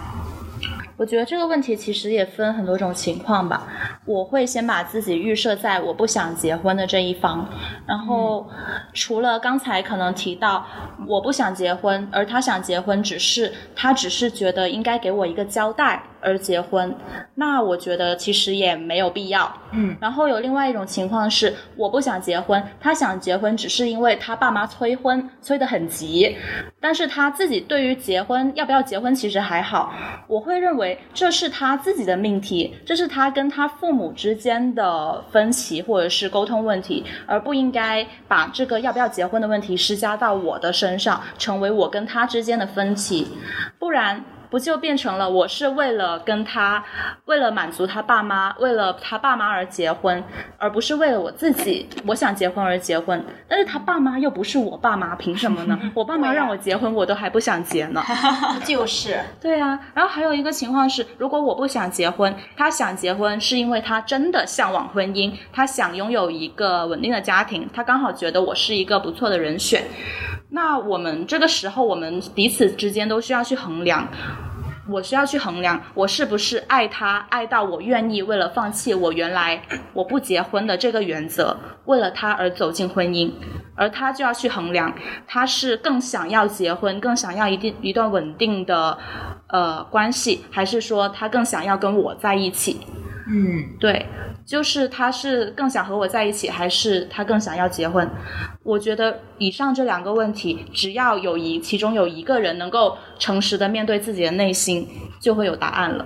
我觉得这个问题其实也分很多种情况吧。我会先把自己预设在我不想结婚的这一方，然后除了刚才可能提到我不想结婚，而他想结婚，只是他只是觉得应该给我一个交代而结婚，那我觉得其实也没有必要。
嗯，
然后有另外一种情况是我不想结婚，他想结婚只是因为他爸妈催婚催得很急，但是他自己对于结婚要不要结婚其实还好。我会认为这是他自己的命题，这是他跟他父母之间的分歧或者是沟通问题，而不应该把这个要不要结婚的问题施加到我的身上，成为我跟他之间的分歧，不然。不就变成了我是为了跟他，为了满足他爸妈，为了他爸妈而结婚，而不是为了我自己我想结婚而结婚。但是他爸妈又不是我爸妈，凭什么呢？我爸妈让我结婚，我都还不想结呢。
就是
对啊，然后还有一个情况是，如果我不想结婚，他想结婚是因为他真的向往婚姻，他想拥有一个稳定的家庭，他刚好觉得我是一个不错的人选。那我们这个时候，我们彼此之间都需要去衡量，我需要去衡量，我是不是爱他，爱到我愿意为了放弃我原来我不结婚的这个原则，为了他而走进婚姻，而他就要去衡量，他是更想要结婚，更想要一定一段稳定的呃关系，还是说他更想要跟我在一起？
嗯，
对，就是他是更想和我在一起，还是他更想要结婚？我觉得以上这两个问题，只要有一其中有一个人能够诚实的面对自己的内心，就会有答案了。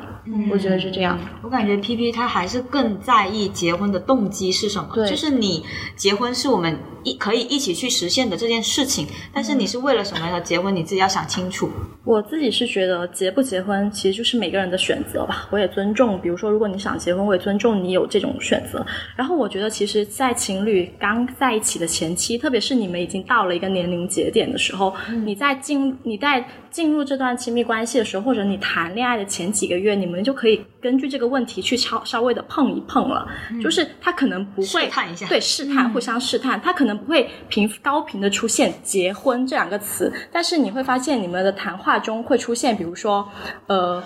我觉得是这样。
我感觉 P P 他还是更在意结婚的动机是什么，
对
就是你结婚是我们一可以一起去实现的这件事情，但是你是为了什么要结婚，你自己要想清楚。
我自己是觉得结不结婚其实就是每个人的选择吧，我也尊重。比如说，如果你想结婚，我也尊重你有这种选择。然后我觉得，其实，在情侣刚在一起的前期，特别是你们已经到了一个年龄节点的时候，你在进你在进入这段亲密关系的时候，或者你谈恋爱的前几个月，你们就可以根据这个问题去稍稍微的碰一碰了。就是他可能不会
试探一下
对试探，互相试探，他可能不会频高频的出现“结婚”这两个词，但是你会发现你们的谈话中会出现，比如说，呃。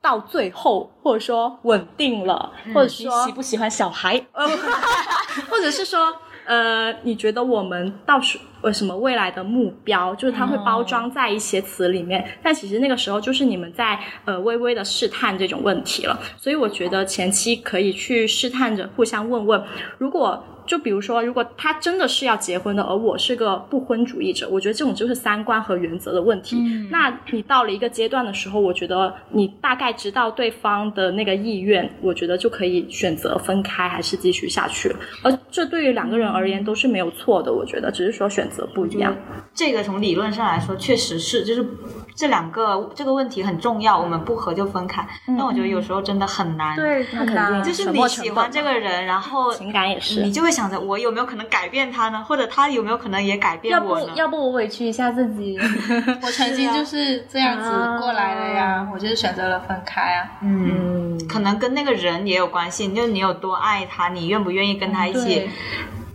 到最后，或者说稳定了，或者说
喜不喜欢小孩？
或者是说，呃，你觉得我们到时呃什么未来的目标，就是它会包装在一些词里面，但其实那个时候就是你们在呃微微的试探这种问题了。所以我觉得前期可以去试探着互相问问，如果。就比如说，如果他真的是要结婚的，而我是个不婚主义者，我觉得这种就是三观和原则的问题。那你到了一个阶段的时候，我觉得你大概知道对方的那个意愿，我觉得就可以选择分开还是继续下去。而这对于两个人而言都是没有错的，我觉得只是说选择不一样。
这个从理论上来说，确实是，就是这两个这个问题很重要，我们不合就分开。但我觉得有时候真的很难，
对，
那肯定
就是你喜欢这个人，然后
情感也是
你就会想着我有没有可能改变他呢？或者他有没有可能也改变
要不
我呢？
要不我委屈一下自己？
我曾经就是这样子过来的呀，我就是选择了分开啊。
嗯，可能跟那个人也有关系，就是你有多爱他，你愿不愿意跟他一起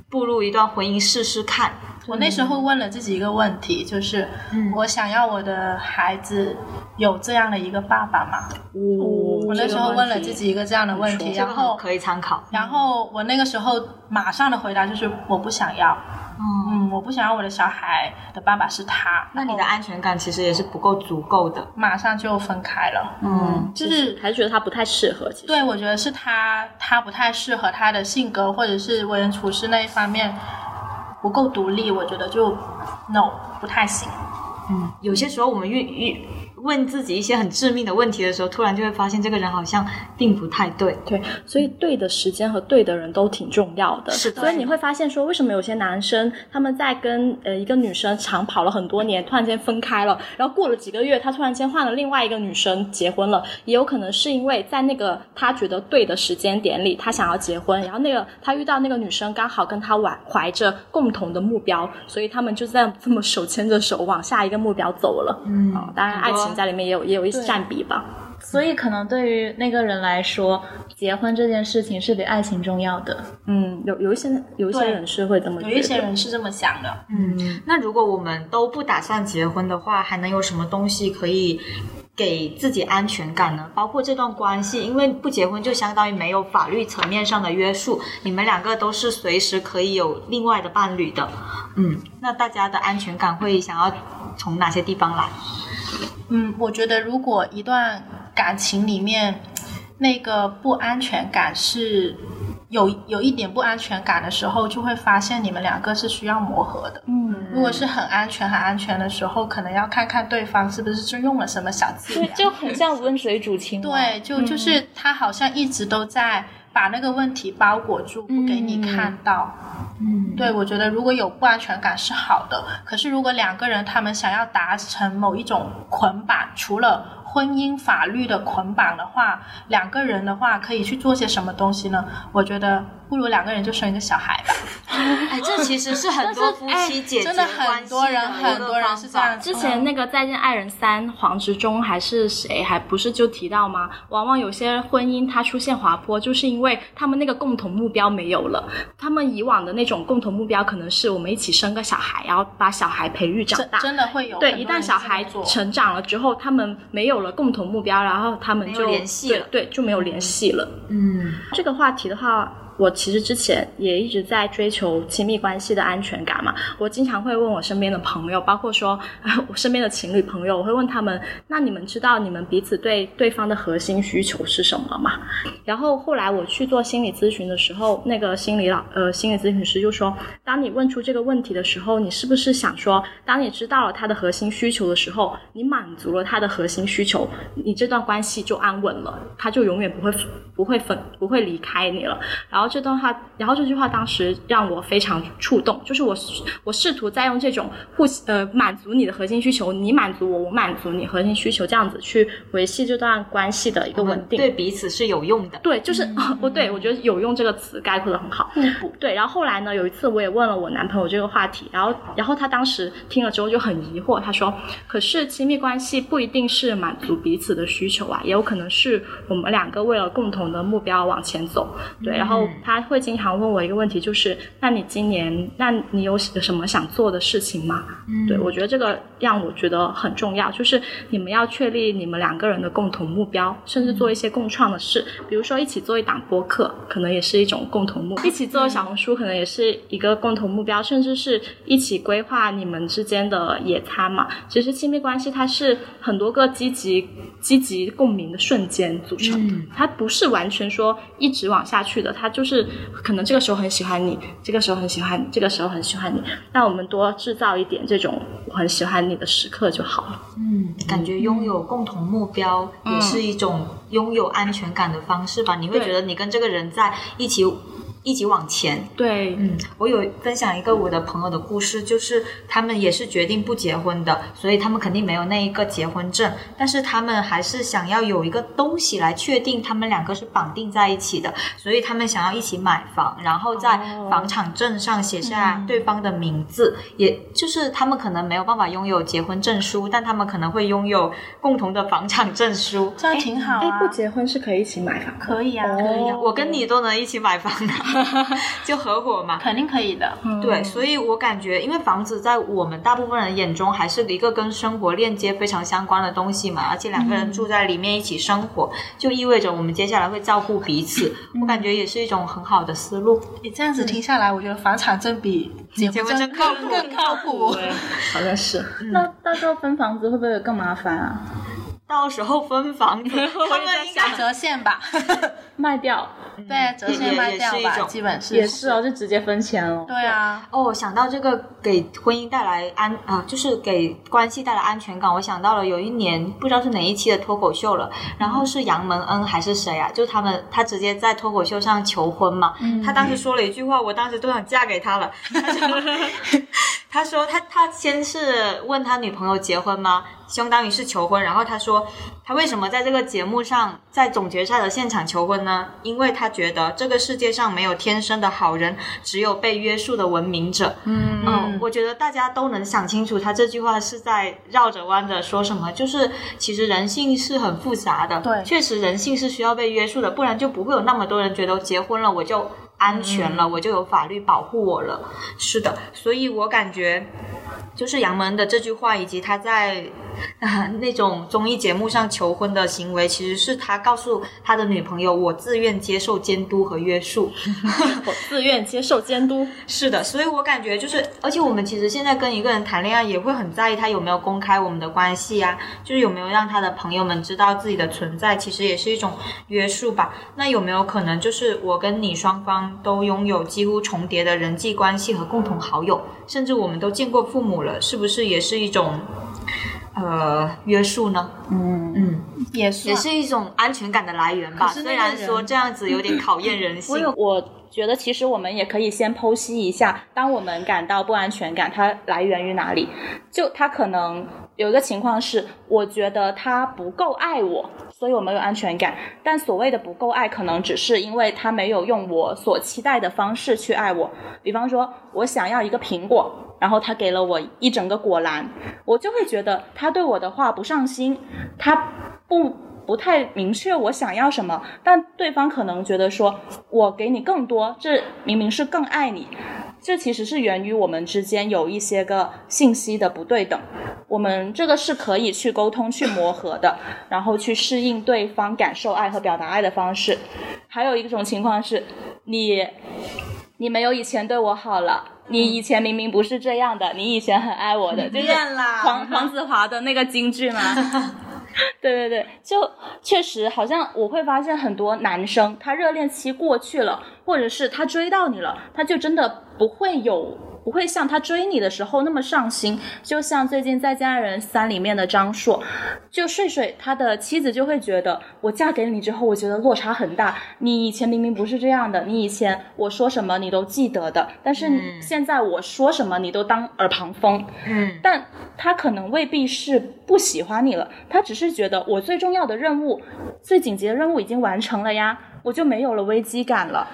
步入一段婚姻试试看？
我那时候问了自己一个问题，就是我想要我的孩子有这样的一个爸爸吗？我那时候问了自己一个这样的问题，然后
可以参考。
然后我那个时候马上的回答就是我不想要，嗯，我不想要我的小孩的爸爸是他。
那你的安全感其实也是不够足够的。
马上就分开了，
嗯，
就是
还是觉得他不太适合。其实
对，我觉得是他，他不太适合他的性格，或者是为人处事那一方面不够独立，我觉得就 no 不太行。
嗯有些时候我们遇遇问自己一些很致命的问题的时候，突然就会发现这个人好像并不太对。
对，所以对的时间和对的人都挺重要的。
是的
所以你会发现说，为什么有些男生他们在跟呃一个女生长跑了很多年，突然间分开了，然后过了几个月，他突然间换了另外一个女生结婚了，也有可能是因为在那个他觉得对的时间点里，他想要结婚，然后那个他遇到那个女生刚好跟他怀怀着共同的目标，所以他们就这样这么手牵着手往下一个目标走了。嗯，啊、当然爱
很多
情在里面也有也有一些占比吧。
所以可能对于那个人来说，结婚这件事情是比爱情重要的。
嗯，有有一些有一些人是会这么觉得，
有一些人是这么想的，
嗯，那如果我们都不打算结婚的话，还能有什么东西可以给自己安全感呢？包括这段关系，因为不结婚就相当于没有法律层面上的约束，你们两个都是随时可以有另外的伴侣的。嗯，那大家的安全感会想要从哪些地方来？
嗯，我觉得如果一段感情里面那个不安全感是有有一点不安全感的时候，就会发现你们两个是需要磨合的。
嗯，
如果是很安全、很安全的时候，可能要看看对方是不是就用了什么小伎
对，
俩。
就很像温水煮青蛙。
对，就就是他好像一直都在把那个问题包裹住，不给你看到。
嗯，
对，我觉得如果有不安全感是好的，可是如果两个人他们想要达成某一种捆绑，除了婚姻法律的捆绑的话，两个人的话可以去做些什么东西呢？我觉得不如两个人就生一个小孩吧。
哎，这其实是很多夫妻解决
真的
关系
很多人
的一个
很多人是这样子。
之前那个《再见爱人三》，黄执中还是谁，还不是就提到吗？往往有些婚姻它出现滑坡，就是因为他们那个共同目标没有了。他们以往的那种共同目标，可能是我们一起生个小孩，然后把小孩培育长大。
真的会有
对，一旦小孩成长了之后，他们没有了共同目标，然后他们就
联系了
对对，就没有联系了。
嗯
这个话题的话，我其实之前也一直在追求亲密关系的安全感嘛。我经常会问我身边的朋友，包括说 我身边的情侣朋友，我会问他们：那你们知道你们彼此对对方的核心需求是什么吗？然后后来我去做心理咨询的时候，那个心理老呃心理咨询师就说，当你问出这个问题的时候，你是不是想说，当你知道了他的核心需求的时候，你满足了他的核心需求，你这段关系就安稳了，他就永远不会不会分不会离开你了。然后这段话，然后这句话当时让我非常触动，就是我我试图在用这种互呃满足你的核心需求，你满足我，我满足你核心需求，这样子去维系这段关系的一个稳定。
对彼此是有用的。
对，就是不对，我觉得“有用”这个词概括的很好。互补。对，然后后来呢，有一次我也问了我男朋友这个话题，然后然后他当时听了之后就很疑惑，他说：“可是亲密关系不一定是满足彼此的需求啊，也有可能是我们两个为了共同的目标往前走。”对，然后他会经常问我一个问题，就是：“那你今年，那你有什么想做的事情吗？”嗯。对，我觉得这个让我觉得很重要，就是你们要确立你们两个人的共同目标，甚至做一些共创的事，比如说一起做一档播客，可能也是一种共同目标；一起做小红书，可能也是一个共同目标，甚至是一起规划你们之间的野餐嘛。其实亲密关系它是很多个积极、积极共鸣的瞬间组成的，它不是完全说一直往下去的，它就是可能这个时候很喜欢你，这个时候很喜欢你，这个时候很喜欢你，那我们多制造一点这种我很喜欢你的时刻就好了。
嗯，感觉拥有共同目标也是一种拥有安全感的方式吧。你会觉得你跟这个人在一起。一起往前，
对，
嗯，我有分享一个我的朋友的故事，就是他们也是决定不结婚的，所以他们肯定没有那一个结婚证，但是他们还是想要有一个东西来确定他们两个是绑定在一起的，所以他们想要一起买房，然后在房产证上写下对方的名字，也就是他们可能没有办法拥有结婚证书，但他们可能会拥有共同的房产证书。
这样挺好
哎，
啊。
不结婚是可以一起买房。
可以啊，可以啊，
我跟你都能一起买房的，就合伙嘛。
肯定可以的。
对，所以我感觉，因为房子在我们大部分人眼中还是一个跟生活链接非常相关的东西嘛，而且两个人住在里面一起生活，就意味着我们接下来会照顾彼此。我感觉也是一种很好的思路。
你这样子听下来，我觉得房产证比结
结婚
证
证靠谱
更靠谱。
对，好像是。
那到时候分房子会不会更麻烦啊？
到时候分房子，他们应该
折现吧，
卖掉
对，折现卖掉吧，
也也是一种
基本是
也是哦，就直接分钱了。
对啊，
哦，想到这个给婚姻带来安啊、就是给关系带来安全感，我想到了有一年不知道是哪一期的脱口秀了，然后是杨蒙恩还是谁啊？就他们他直接在脱口秀上求婚嘛，他当时说了一句话，我当时都想嫁给他了。他说他他他先是问他女朋友结婚吗？相当于是求婚，然后他说他为什么在这个节目上，在总决赛的现场求婚呢？因为他觉得这个世界上没有天生的好人，只有被约束的文明者。嗯我觉得大家都能想清楚，他这句话是在绕着弯着说什么。就是其实人性是很复杂的，
对
确实人性是需要被约束的，不然就不会有那么多人觉得结婚了我就安全了，我就有法律保护我了。是的，所以我感觉。就是杨门的这句话，以及他在啊那种综艺节目上求婚的行为，其实是他告诉他的女朋友，我自愿接受监督和约束。
我自愿接受监督。
是的，所以我感觉就是，而且我们其实现在跟一个人谈恋爱，也会很在意他有没有公开我们的关系啊，就是有没有让他的朋友们知道自己的存在，其实也是一种约束吧。那有没有可能就是我跟你双方都拥有几乎重叠的人际关系和共同好友，甚至我们都见过父母了，是不是也是一种呃约束呢？
嗯
嗯，
也是
也是一种安全感的来源吧。虽然说这样子有点考验人性。
我觉得其实我们也可以先剖析一下，当我们感到不安全感，它来源于哪里？就它可能有一个情况是，我觉得他不够爱我，所以我没有安全感。但所谓的不够爱，可能只是因为他没有用我所期待的方式去爱我。比方说，我想要一个苹果。然后他给了我一整个果篮，我就会觉得他对我的话不上心，他不不太明确我想要什么，但对方可能觉得说我给你更多，这明明是更爱你，这其实是源于我们之间有一些个信息的不对等，我们这个是可以去沟通、去磨合的，然后去适应对方感受爱和表达爱的方式。还有一种情况是，你你没有以前对我好了。你以前明明不是这样的，你以前很爱我的，就是黄黄子华的那个京剧嘛。对对对，就确实好像我会发现很多男生，他热恋期过去了，或者是他追到你了，他就真的不会有。不会像他追你的时候那么上心，就像最近在《家人三》里面的张硕，就睡睡他的妻子就会觉得，我嫁给你之后，我觉得落差很大。你以前明明不是这样的，你以前我说什么你都记得的，但是现在我说什么你都当耳旁风。
嗯，
但他可能未必是不喜欢你了，他只是觉得我最重要的任务、最紧急的任务已经完成了呀，我就没有了危机感了。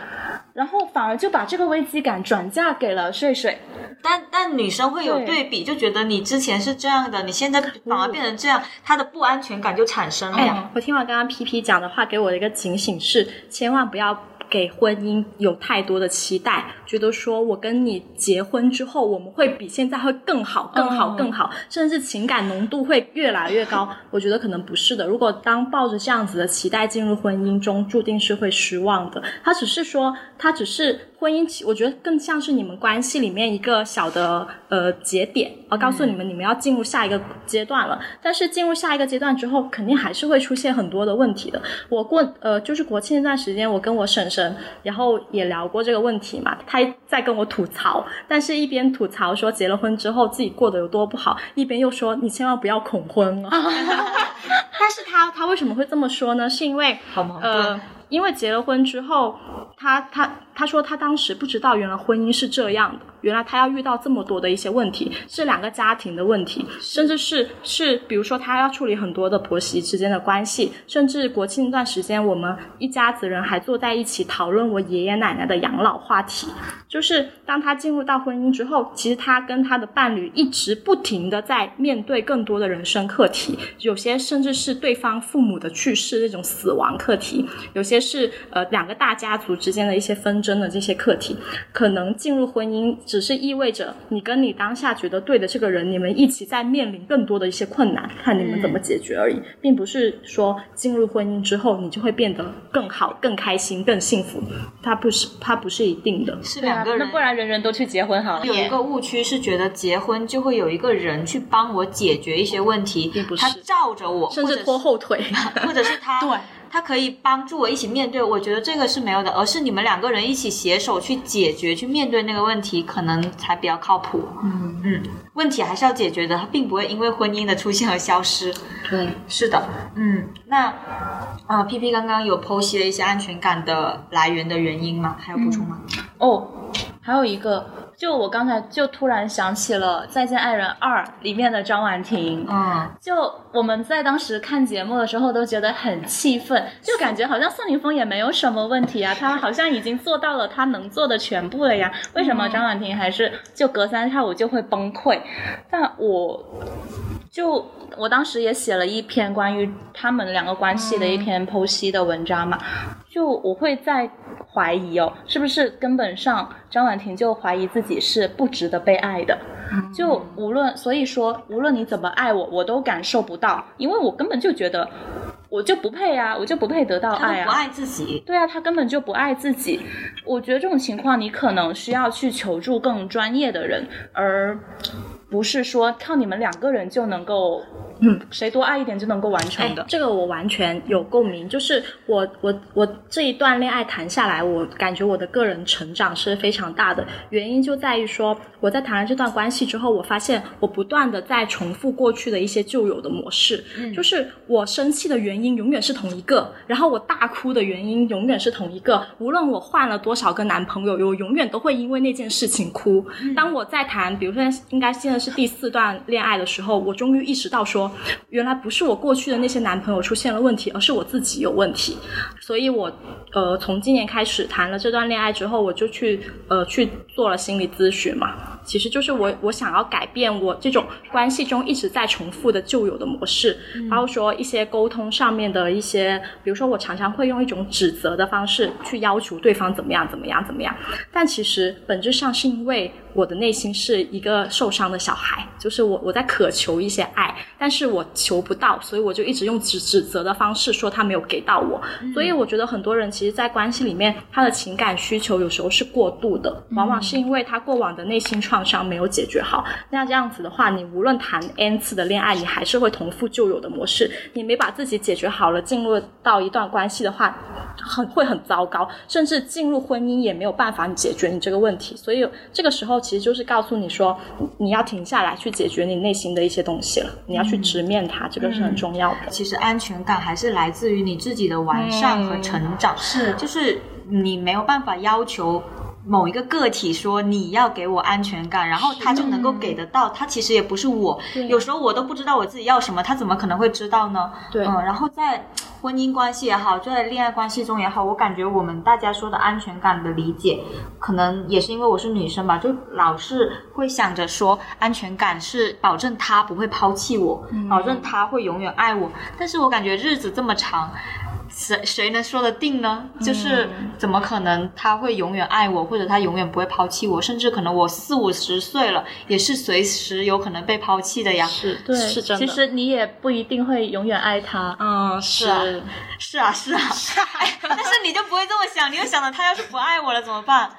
然后反而就把这个危机感转嫁给了睡睡。
但但女生会有
对
对比，就觉得你之前是这样的，你现在反而变成这样，她的不安全感就产生了呀。
哎，我听完刚刚 P P 讲的话，给我的一个警醒是，千万不要给婚姻有太多的期待，觉得说我跟你结婚之后，我们会比现在会更好、更好、
嗯
更好，甚至情感浓度会越来越高。我觉得可能不是的。如果当抱着这样子的期待进入婚姻中，注定是会失望的。他只是说，他只是。婚姻，我觉得更像是你们关系里面一个小的呃节点，而告诉你们，你们要进入下一个阶段了。但是进入下一个阶段之后，肯定还是会出现很多的问题的。我过呃，就是国庆那段时间，我跟我婶婶，然后也聊过这个问题嘛，她在跟我吐槽，但是一边吐槽说结了婚之后自己过得有多不好，一边又说你千万不要恐婚啊。但是他他为什么会这么说呢？是因为
好矛
呃
盾。，
因为结了婚之后，他他他说他当时不知道原来婚姻是这样的，原来他要遇到这么多的一些问题，是两个家庭的问题，甚至是是比如说他要处理很多的婆媳之间的关系，甚至国庆那段时间，我们一家子人还坐在一起讨论我爷爷奶奶的养老话题。就是当他进入到婚姻之后，其实他跟他的伴侣一直不停的在面对更多的人生课题，有些甚至是对方父母的去世那种死亡课题，有些是呃两个大家族之间的一些纷争的这些课题。可能进入婚姻只是意味着你跟你当下觉得对的这个人，你们一起在面临更多的一些困难，看你们怎么解决而已，并不是说进入婚姻之后你就会变得更好、更开心、更幸福。它不是，它不是一定的。
是两个人，
那不然人人都去结婚好了。
有一个误区是觉得结婚就会有一个人去帮我解决一些问题，
并不是
他罩着我，
甚至拖后腿。
或者是他
对
他可以帮助我一起面对，我觉得这个是没有的，而是你们两个人一起携手去解决、去面对那个问题，可能才比较靠谱。嗯嗯，问题还是要解决的，它并不会因为婚姻的出现而消失。
对，
是的，嗯，那啊，P P 刚刚有剖析了一些安全感的来源的原因吗？还有补充吗？
哦，还有一个，就我刚才就突然想起了《再见爱人二》里面的张婉婷。
嗯，
就我们在当时看节目的时候都觉得很气愤，就感觉好像宋宁峰也没有什么问题啊，他好像已经做到了他能做的全部了呀，为什么张婉婷还是就隔三差五就会崩溃？但我就我当时也写了一篇关于他们两个关系的一篇剖析的文章嘛，就我会在怀疑哦，是不是根本上张婉婷就怀疑自己是不值得被爱的？就无论所以说，无论你怎么爱我，我都感受不到，因为我根本就觉得我就不配啊，我就不配得到爱啊。
不爱自己。
对啊，他根本就不爱自己。我觉得这种情况，你可能需要去求助更专业的人，而不是说靠你们两个人就能够，嗯，谁多爱一点就能够完成的。
这个我完全有共鸣，就是我我我这一段恋爱谈下来，我感觉我的个人成长是非常大的。原因就在于说，我在谈了这段关系之后，我发现我不断的在重复过去的一些旧有的模式，就是我生气的原因永远是同一个，然后我大哭的原因永远是同一个。无论我换了多少个男朋友，我永远都会因为那件事情哭。当我在谈，比如说应该现在是第四段恋爱的时候，我终于意识到说，原来不是我过去的那些男朋友出现了问题，而是我自己有问题。所以我呃从今年开始谈了这段恋爱之后，我就去呃去做了心理咨询嘛。其实就是我我想要改变我这种关系中一直在重复的旧有的模式，包括说一些沟通上面的一些，比如说我常常会用一种指责的方式去要求对方怎么样怎么样怎么样，但其实本质上是因为我的内心是一个受伤的小孩，就是我我在渴求一些爱，但是我求不到，所以我就一直用指指责的方式说他没有给到我，所以我觉得很多人其实，在关系里面，他的情感需求有时候是过度的，往往是因为他过往的内心创伤没有解决好。那这样子的话，你无论谈 n 次的恋爱，你还是会重复旧有的模式。你没把自己解决好了，进入到一段关系的话，很会很糟糕，甚至进入婚姻也没有办法解决你这个问题。所以这个时候其实就是告诉你说，你要停下来去解决你内心的一些东西了，你要去直面它，这个是很重要的。
其实安全感还是来自于你自己的完善和成长，
是
就是你没有办法要求。某一个个体说你要给我安全感，然后他就能够给得到。他其实也不是我，有时候我都不知道我自己要什么，他怎么可能会知道呢？
对
嗯，然后在婚姻关系也好，在恋爱关系中也好，我感觉我们大家说的安全感的理解，可能也是因为我是女生吧，就老是会想着说安全感是保证他不会抛弃我，保证他会永远爱我。但是我感觉日子这么长。谁谁能说得定呢？就是怎么可能他会永远爱我，或者他永远不会抛弃我？甚至可能我四五十岁了，也是随时有可能被抛弃的呀。
是，
对，
是真的。
其实你也不一定会永远爱他。
嗯，
是啊，是啊，是啊。哎但是你就不会这么想，你就想着他要是不爱我了怎么办？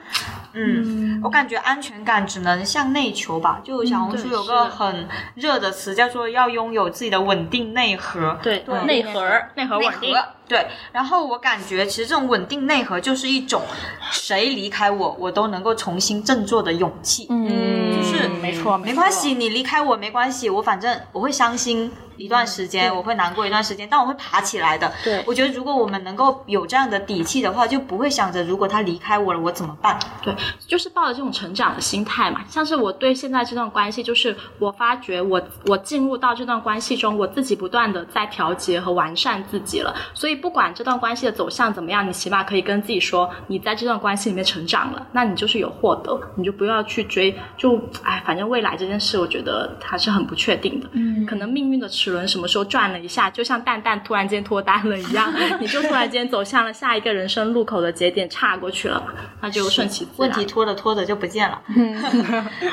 嗯，我感觉安全感只能向内求吧。就小红书有个很热的词，叫做要拥有自己的稳定内核。
对，内核，
内核稳定。
对，然后我感觉其实这种稳定内核就是一种，谁离开我，我都能够重新振作的勇气。
嗯，
就是
没错，
没关系，你离开我没关系，我反正我会伤心一段时间，我会难过一段时间，但我会爬起来的。
对，
我觉得如果我们能够有这样的底气的话，就不会想着如果他离开我了，我怎么办？
对，就是抱着这种成长的心态嘛。像是我对现在这段关系，就是我发觉我我进入到这段关系中，我自己不断的在调节和完善自己了。所以不管这段关系的走向怎么样，你起码可以跟自己说，你在这段关系里面成长了，那你就是有获得，你就不要去追，就哎，反正未来这件事，我觉得还是很不确定的。嗯，可能命运的齿轮什么时候转了一下，就像蛋蛋突然间脱单了一样，你就突然间走向了下一个人生路口的节点，岔过去了，那就顺其自然。
问题拖着拖着就不见了。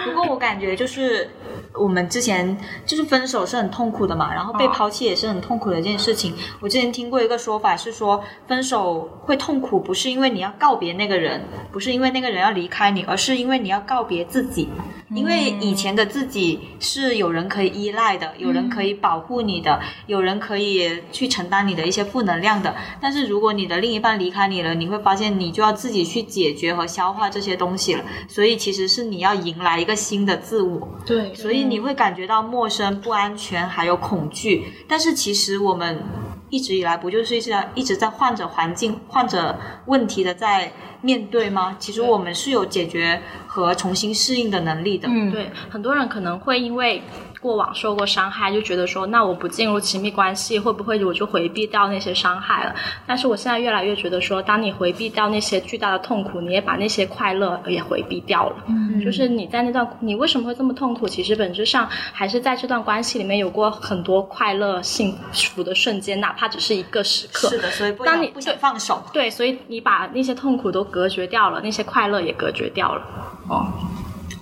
不过我感觉就是我们之前就是分手是很痛苦的嘛，然后被抛弃也是很痛苦的一件事情。我之前听过一个说法是说，分手会痛苦，不是因为你要告别那个人，不是因为那个人要离开你，而是因为你要告别自己。因为以前的自己是有人可以依赖的，有人可以保护你的，有人可以去承担你的一些负能量的。但是如果你的另一半离开你了，你会发现你就要自己去解决和消化这些东西了。所以其实是你要迎来一个新的自我。
对，
所以你会感觉到陌生、不安全，还有恐惧。但是其实我们一直以来不就是一直在一直在换着环境、换着问题的在面对吗？其实我们是有解决和重新适应的能力的。
嗯，
对，很多人可能会因为过往受过伤害，就觉得说，那我不进入亲密关系，会不会我就回避掉那些伤害了？但是我现在越来越觉得说，当你回避掉那些巨大的痛苦，你也把那些快乐也回避掉了。嗯，就是你在那段你为什么会这么痛苦？其实本质上还是在这段关系里面有过很多快乐、幸福的瞬间，哪怕只是一个时刻。
是的，所以不
当你
不想放手。
对，所以你把那些痛苦都隔绝掉了，那些快乐也隔绝掉了。哦，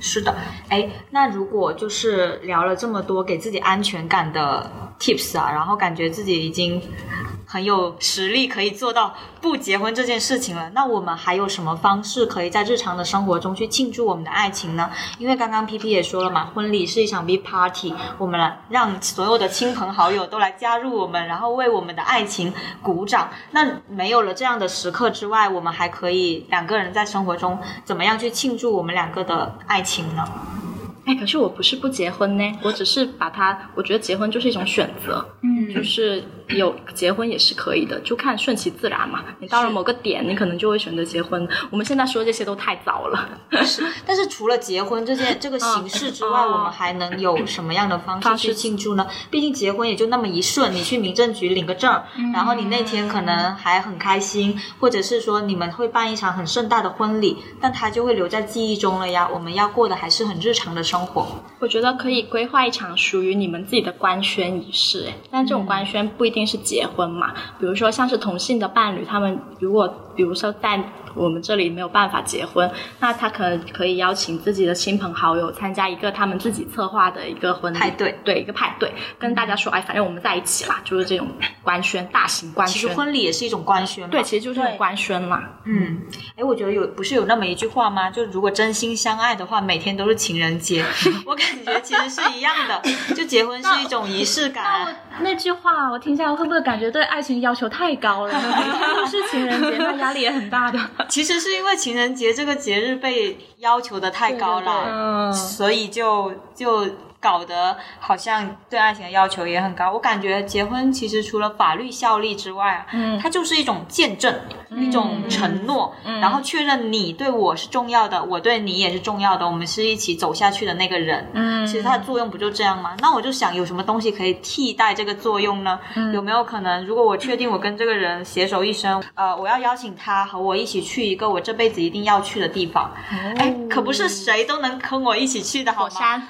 是的，哎，那如果就是聊了这么多给自己安全感的 tips 啊，然后感觉自己已经很有实力可以做到不结婚这件事情了，那我们还有什么方式可以在日常的生活中去庆祝我们的爱情呢？因为刚刚 P P 也说了嘛，婚礼是一场 big party，我们来让所有的亲朋好友都来加入我们，然后为我们的爱情鼓掌。那没有了这样的时刻之外，我们还可以两个人在生活中怎么样去庆祝我们两个的爱情呢？
哎，可是我不是不结婚呢，我只是把它，我觉得结婚就是一种选择，嗯，就是有结婚也是可以的，就看顺其自然嘛。你到了某个点，你可能就会选择结婚。我们现在说这些都太早了。
是，但是除了结婚这件这个形式之外，
哦
我们还能有什么样的方
方式
式去庆祝呢？毕竟结婚也就那么一瞬，你去民政局领个证，然后你那天可能还很开心，或者是说你们会办一场很盛大的婚礼，但它就会留在记忆中了呀。我们要过的还是很日常的生活。
我觉得可以规划一场属于你们自己的官宣仪式，哎，但这种官宣不一定定是结婚嘛，比如说像是同性的伴侣，他们如果比如说在我们这里没有办法结婚，那他可能可以邀请自己的亲朋好友参加一个他们自己策划的一个婚礼
派对，
对，一个派对，跟大家说，哎，反正我们在一起啦，就是这种官宣，大型官宣
其实。婚礼也是一种官宣嘛。
对，其实就是这种官宣嘛。
嗯，哎，我觉得有不是有那么一句话吗？就如果真心相爱的话，每天都是情人节。我感觉其实是一样的，就结婚是一种仪式感啊。
那句话我听下来，会不会感觉对爱情要求太高了？不是情人节，那压力也很大的。
其实是因为情人节这个节日被要求的太高了，
嗯，
所以就就搞得好像对爱情的要求也很高。我感觉结婚其实除了法律效力之外啊，
嗯
它就是一种见证，一种承诺，然后确认你对我是重要的，我对你也是重要的，我们是一起走下去的那个人。
嗯
其实它的作用不就这样吗？那我就想，有什么东西可以替代这个作用呢？有没有可能，如果我确定我跟这个人携手一生，呃，我要邀请他和我一起去一个我这辈子一定要去的地方，哎、可不是谁都能跟我一起去的，好吗？
火山，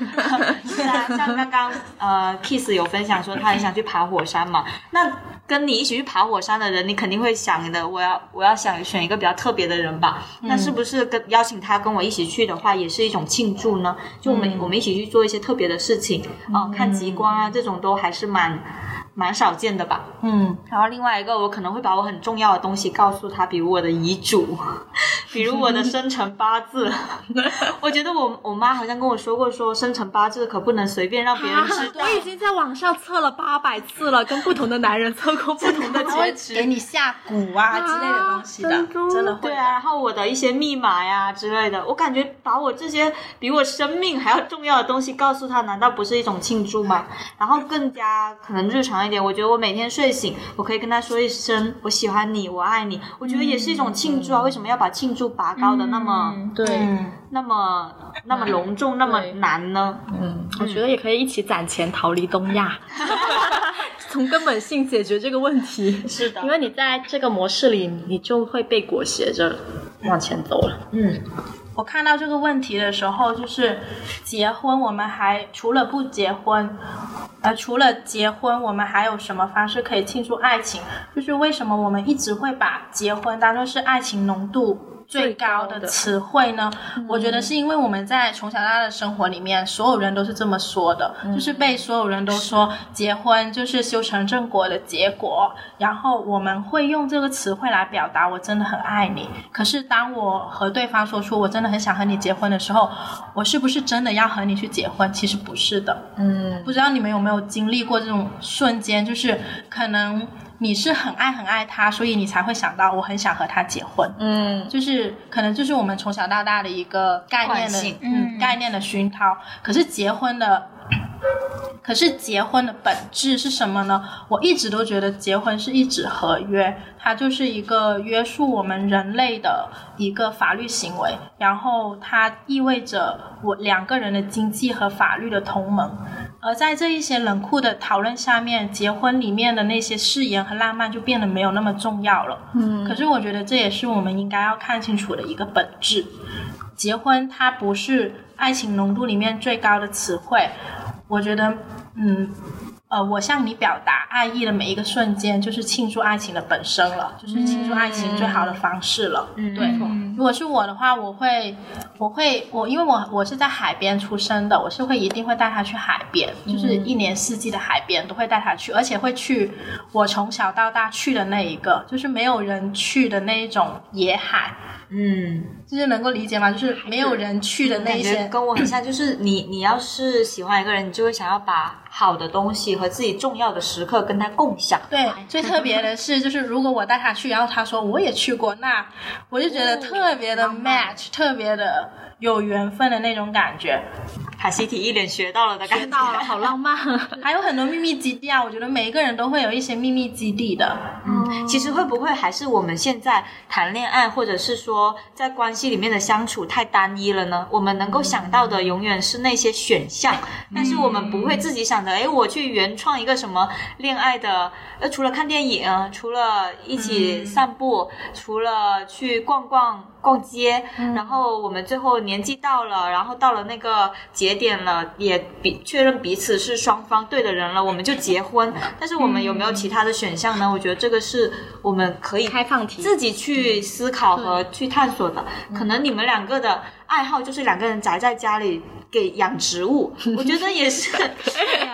是 像刚刚呃，Kiss 有分享说他很想去爬火山嘛，那跟你一起去爬火山的人，你肯定会想的，我要我要想选一个比较特别的人吧？那是不是跟邀请他跟我一起去的话，也是一种庆祝呢？就我们、我们一起去做一些特别的事情，啊、看极光啊，这种都还是蛮蛮少见的吧？
嗯，
然后另外一个，我可能会把我很重要的东西告诉他，比如我的遗嘱，比如我的生辰八字。我觉得我我妈好像跟我说过，说生辰八字可不能随便让别人知道。
我已经在网上测了八百次了，跟不同的男人测过不同的结局。
给你下蛊啊之类的东西的，真的会。
对啊，然后我的一些密码呀之类的，我感觉把我这些比我生命还要重要的东西告诉他，难道不是一种庆祝吗？然后更加可能日常一点，我觉得我每天睡醒，我可以跟他说一声“我喜欢你，我爱你”，我觉得也是一种庆祝啊。为什么要把庆祝拔高的那么、
对，
嗯，
那么那么隆重、那么难呢？
嗯我觉得也可以一起攒钱逃离东亚，从根本性解决这个问题。
是的
因为你在这个模式里，你就会被裹挟着往前走了。
嗯，
我看到这个问题的时候，就是结婚，我们还除了不结婚，呃，除了结婚，我们还有什么方式可以庆祝爱情？就是为什么我们一直会把结婚当做是爱情浓度？最高的词汇呢？我觉得是因为我们在从小到大的生活里面，所有人都是这么说的，就是被所有人都说结婚就是修成正果的结果，然后我们会用这个词汇来表达我真的很爱你。可是当我和对方说出我真的很想和你结婚的时候，我是不是真的要和你去结婚？其实不是的。
嗯，
不知道你们有没有经历过这种瞬间，就是可能你是很爱很爱他，所以你才会想到我很想和他结婚。
嗯，
就是可能就是我们从小到大的一个概念的嗯概念的熏陶。可是结婚的，可是结婚的本质是什么呢？我一直都觉得结婚是一纸合约，它就是一个约束我们人类的一个法律行为，然后它意味着我两个人的经济和法律的同盟。而在这一些冷酷的讨论下面，结婚里面的那些誓言和浪漫就变得没有那么重要了。嗯，可是我觉得这也是我们应该要看清楚的一个本质。结婚它不是爱情浓度里面最高的词汇，我觉得，嗯，呃，我向你表达爱意的每一个瞬间，就是庆祝爱情的本身了，就是庆祝爱情最好的方式了。
嗯
对，如果是我的话，我会，我会，我因为我我是在海边出生的，我是会一定会带他去海边，就是一年四季的海边都会带他去，而且会去我从小到大去的那一个，就是没有人去的那一种野海，
嗯，
就是能够理解吗？就是没有人去的那一些。
跟我很像，就是你你要是喜欢一个人，你就会想要把好的东西和自己重要的时刻跟他共享。
对，最特别的是，就是如果我带他去，然后他说我也去过，那我就觉得特别的 match，、特别的有缘分的那种感觉。
卡西提一脸学到了的感觉。
好浪漫。
还有很多秘密基地啊，我觉得每一个人都会有一些秘密基地的。
嗯，其实会不会还是我们现在谈恋爱，或者是说在关系里面的相处太单一了呢？我们能够想到的永远是那些选项，但是我们不会自己想着，哎，我去原创一个什么恋爱的，呃，除了看电影，除了一起散步，除了去逛逛。逛街，然后我们最后年纪到了，然后到了那个节点了，也比确认彼此是双方对的人了，我们就结婚。但是我们有没有其他的选项呢？我觉得这个是我们可以
开放题
自己去思考和去探索的。可能你们两个的爱好就是两个人宅在家里给养植物，我觉得也是，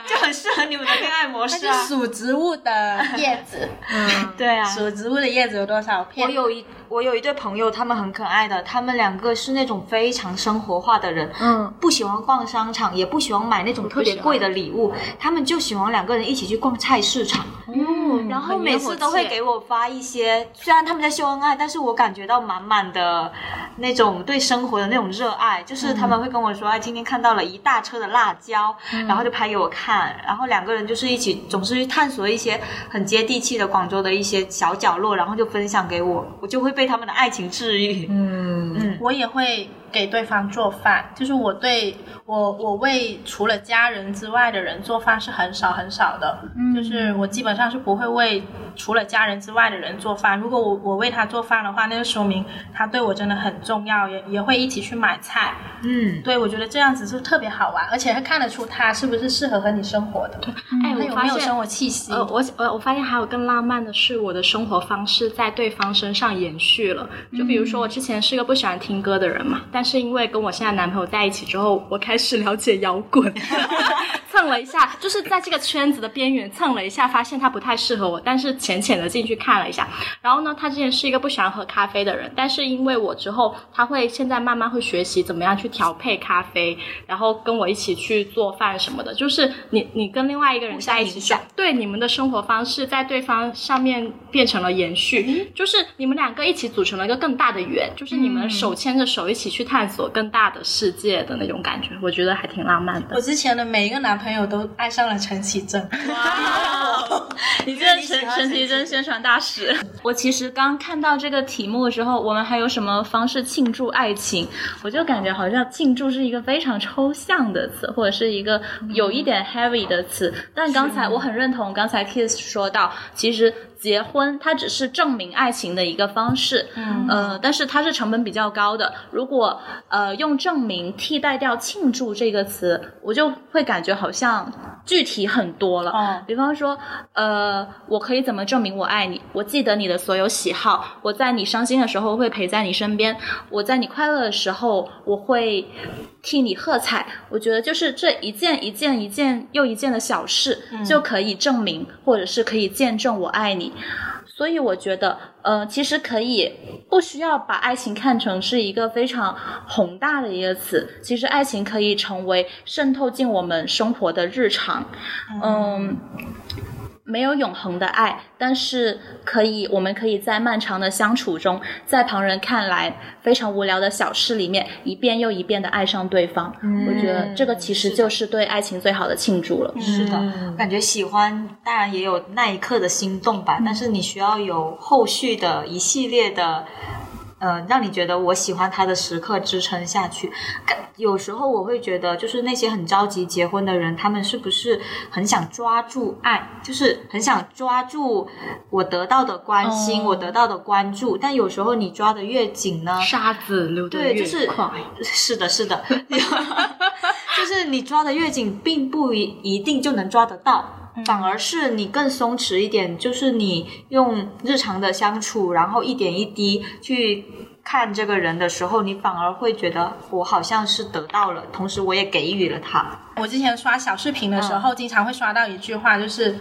就很适合你们的恋爱模式啊。
是数植物的叶子，嗯，
对啊，
数植物的叶子有多少片我？
有一我有一对朋友，他们很可爱的，他们两个是那种非常生活化的人，
嗯，
不喜欢逛商场，也不喜欢买那种特别贵的礼物，他们就喜欢两个人一起去逛菜市场。
嗯
然后每次都会给我发一些，虽然他们在秀恩爱，但是我感觉到满满的那种对生活的那种热爱。就是他们会跟我说，哎，今天看到了一大车的辣椒，然后就拍给我看。然后两个人就是一起，总是去探索一些很接地气的广州的一些小角落，然后就分享给我，我就会被他们的爱情治愈。
嗯
嗯
我也会给对方做饭，就是我对我我为除了家人之外的人做饭是很少很少的，嗯就是我基本上是不会为除了家人之外的人做饭。如果我我为他做饭的话，那就说明他对我真的很重要，也也会一起去买菜。
嗯，
对，我觉得这样子是特别好玩，而且还看得出他是不是适合和你生活的，
哎，
他
我发现
有没有生活气息。
呃，我我我发现还有更浪漫的是，我的生活方式在对方身上延续了。就比如说，我之前是个不喜欢听歌的人嘛，但是因为跟我现在男朋友在一起之后，我开始了解摇滚，蹭了一下，就是在这个圈子的边缘蹭了一下，发现他不太适合我，但是浅浅的进去看了一下。然后呢，他之前是一个不喜欢喝咖啡的人，但是因为我之后，他会现在慢慢会学习怎么样去调配咖啡，然后跟我一起去做饭什么的。就是你你跟另外一个人在一起对你们的生活方式在对方上面变成了延续，就是你们两个一起组成了一个更大的圆，就是你们手牵着手一起去探索更大的世界的那种感觉，我觉得还挺浪漫的
我。之前的每一个男朋友都爱上了陈绮贞，
你这是陈陈绮贞宣传大使。我其实刚看到这个题目的时候，我们还有什么方式庆祝爱情？我就感觉好像庆祝是一个非常抽象的词，或者是一个有一点 heavy 的词。但刚才我很认同刚才 Kiss 说到，其实结婚它只是证明爱情的一个方式，嗯，呃，但是它是成本比较高的。如果呃用证明替代掉庆祝这个词，我就会感觉好像具体很多了。
哦
比方说，呃，我可以怎么证明我爱你？我记得你的所有喜好，我在你伤心的时候会陪在你身边，我在你快乐的时候我会替你喝彩。我觉得就是这一件一件一件又一件的小事，就可以证明或者是可以见证我爱你。所以我觉得，呃，其实可以不需要把爱情看成是一个非常宏大的一个词。其实爱情可以成为渗透进我们生活的日常。嗯，没有永恒的爱，但是可以，我们可以在漫长的相处中，在旁人看来非常无聊的小事里面，一遍又一遍的爱上对方。我觉得这个其实就是对爱情最好的庆祝了。
是的，感觉喜欢当然也有那一刻的心动吧，但是你需要有后续的一系列的。呃，让你觉得我喜欢他的时刻支撑下去。有时候我会觉得，就是那些很着急结婚的人，他们是不是很想抓住爱，就是很想抓住我得到的关心，
哦
我得到的关注。但有时候你抓的越紧呢，
沙子流得
对，
越
就是
快。
是的，是的，就是你抓的越紧，并不一一定就能抓得到。反而是你更松弛一点，就是你用日常的相处，然后一点一滴去看这个人的时候，你反而会觉得我好像是得到了，同时我也给予了他。
我之前刷小视频的时候，经常会刷到一句话，就是。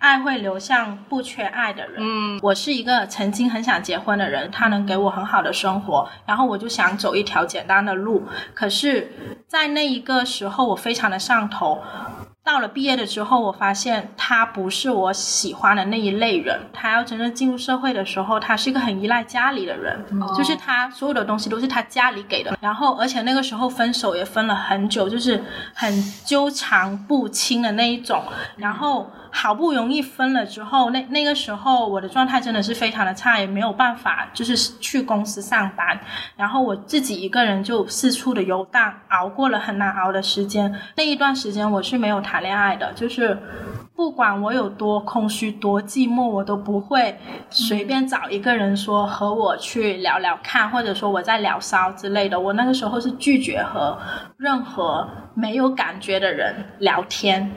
爱会流向不缺爱的人。嗯，我是一个曾经很想结婚的人，他能给我很好的生活，然后我就想走一条简单的路。可是，在那一个时候，我非常的上头。到了毕业的时候，我发现他不是我喜欢的那一类人。他要真正进入社会的时候，他是一个很依赖家里的人，就是他所有的东西都是他家里给的。然后，而且那个时候分手也分了很久，就是很纠缠不清的那一种。然后。好不容易分了之后，那那个时候我的状态真的是非常的差，也没有办法就是去公司上班，然后我自己一个人就四处的游荡，熬过了很难熬的时间。那一段时间我是没有谈恋爱的，就是不管我有多空虚多寂寞，我都不会随便找一个人说和我去聊聊看，或者说我在聊骚之类的。我那个时候是拒绝和任何没有感觉的人聊天。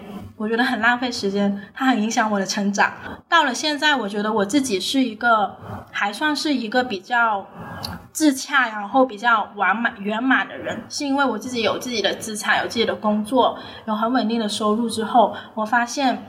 我觉得很浪费时间，它很影响我的成长。到了现在，我觉得我自己是一个还算是一个比较自洽，然后比较完满圆满的人，是因为我自己有自己的资产，有自己的工作，有很稳定的收入之后，我发现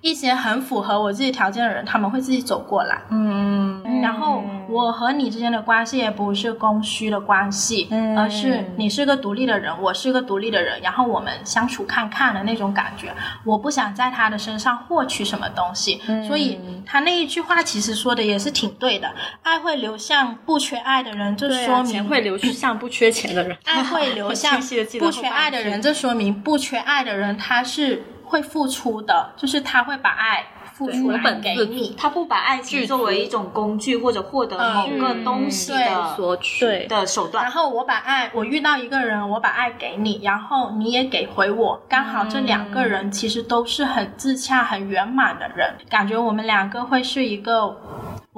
一些很符合我自己条件的人，他们会自己走过来。嗯，然后我和你之间的关系也不是供需的关系，而是你是个独立的人，我是个独立的人，然后我们相处看看的那种感觉。我不想在他的身上获取什么东西，所以他那一句话其实说的也是挺对的。爱会流向不缺爱的人，这说明
钱会流向不缺钱的人。
爱会流 向不缺爱的人，这说明不缺爱的人他是会付出的，就是他会把爱。付出本给你，
他不把爱情作为一种工具或者获得某个东西的
索取
的手段。
然后我把爱，我遇到一个人，我把爱给你，然后你也给回我，刚好这两个人其实都是很自洽、很圆满的人，感觉我们两个会是一个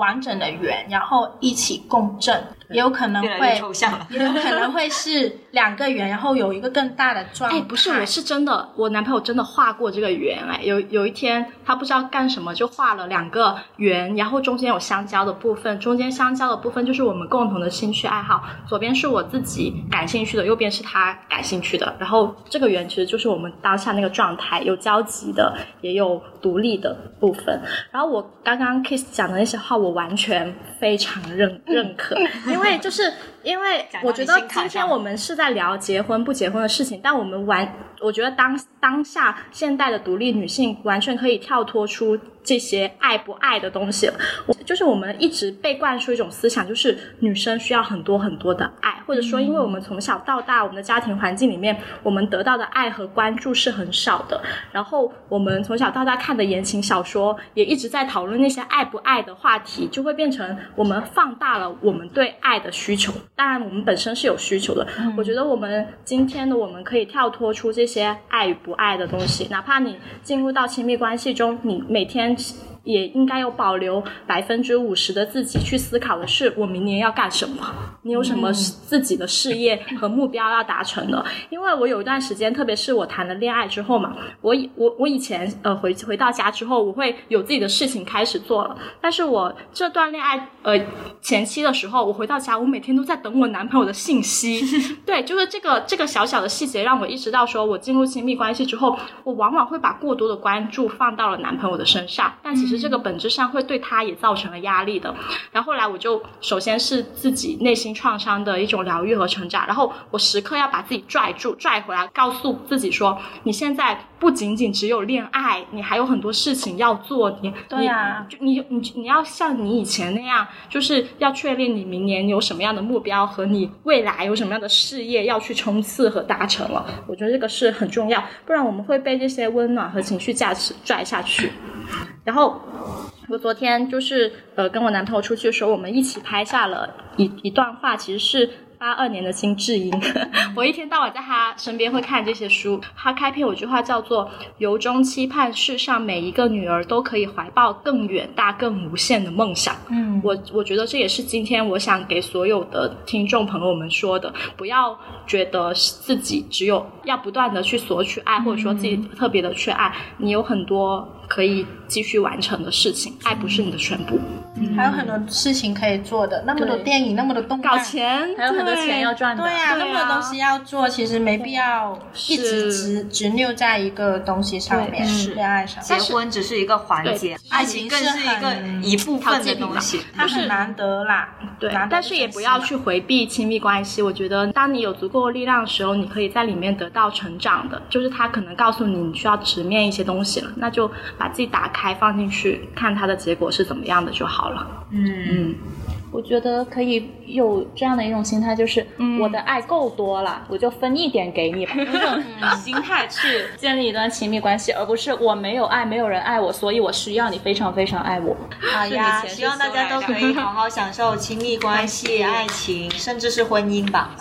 完整的圆，然后一起共振。也有可能会，也有可能会是两个圆，然后有一个更大的状。
哎，不是，我是真的，我男朋友真的画过这个圆。哎，有有一天他不知道干什么，就画了两个圆，然后中间有相交的部分，中间相交的部分就是我们共同的兴趣爱好。左边是我自己感兴趣的，右边是他感兴趣的。然后这个圆其实就是我们当下那个状态，有交集的，也有独立的部分。然后我刚刚 Kiss 讲的那些话，我完全非常认认可，因为。就是因为我觉得今天我们是在聊结婚不结婚的事情，但我们完，我觉得当当下现代的独立女性完全可以跳脱出。这些爱不爱的东西，我就是我们一直被灌输一种思想，就是女生需要很多很多的爱，或者说，因为我们从小到大，我们的家庭环境里面，我们得到的爱和关注是很少的。然后我们从小到大看的言情小说，也一直在讨论那些爱不爱的话题，就会变成我们放大了我们对爱的需求。当然，我们本身是有需求的。我觉得我们今天的我们可以跳脱出这些爱与不爱的东西，哪怕你进入到亲密关系中，你每天。也应该有保留百分之五十的自己去思考的是，我明年要干什么？你有什么自己的事业和目标要达成的？因为我有一段时间，特别是我谈了恋爱之后嘛，我以我我以前呃回回到家之后，我会有自己的事情开始做了。但是我这段恋爱呃前期的时候，我回到家，我每天都在等我男朋友的信息。对，就是这个这个小小的细节，让我意识到说，我进入亲密关系之后，我往往会把过多的关注放到了男朋友的身上，但其实。其实这个本质上会对他也造成了压力的。然后后来我就首先是自己内心创伤的一种疗愈和成长，然后我时刻要把自己拽住、拽回来，告诉自己说：你现在不仅仅只有恋爱，你还有很多事情要做。你
对呀，
你你你要像你以前那样，就是要确定你明年有什么样的目标和你未来有什么样的事业要去冲刺和达成了。我觉得这个是很重要，不然我们会被这些温暖和情绪价值拽下去。然后我昨天就是呃跟我男朋友出去的时候，我们一起拍下了一一段话，其实是八二年的金智英，我一天到晚在他身边会看这些书。他开篇有句话叫做“由衷期盼世上每一个女儿都可以怀抱更远大、更无限的梦想”。
嗯，
我我觉得这也是今天我想给所有的听众朋友们说的，不要觉得自己只有要不断的去索取爱，或者说自己特别的缺爱，你有很多可以继续完成的事情，爱不是你的全部。
还有很多事情可以做的，那么多电影，那么多动
搞
漫。
钱，
还有很多钱要赚的。
对呀、那么多东西要做，其实没必要一直执执拗在一个东西上面，
是
恋爱上。
结婚只是一个环节，爱情更是一个一部分的东西。
它很难得啦，
对
难，得
但是也不要去回避亲密关系。我觉得，当你有足够的力量的时候，你可以在里面得到成长的。就是他可能告诉你你需要直面一些东西了，那就把自己打开放进去，看它的结果是怎么样的就好了。
嗯，
嗯，
我觉得可以有这样的一种心态，就是我的爱够多了，我就分一点给你吧，用这种心态去建立一段亲密关系，而不是我没有爱，没有人爱我，所以我需要你非常非常爱我。
好呀，希望大家都可以好好享受亲密关系、爱情，甚至是婚姻吧。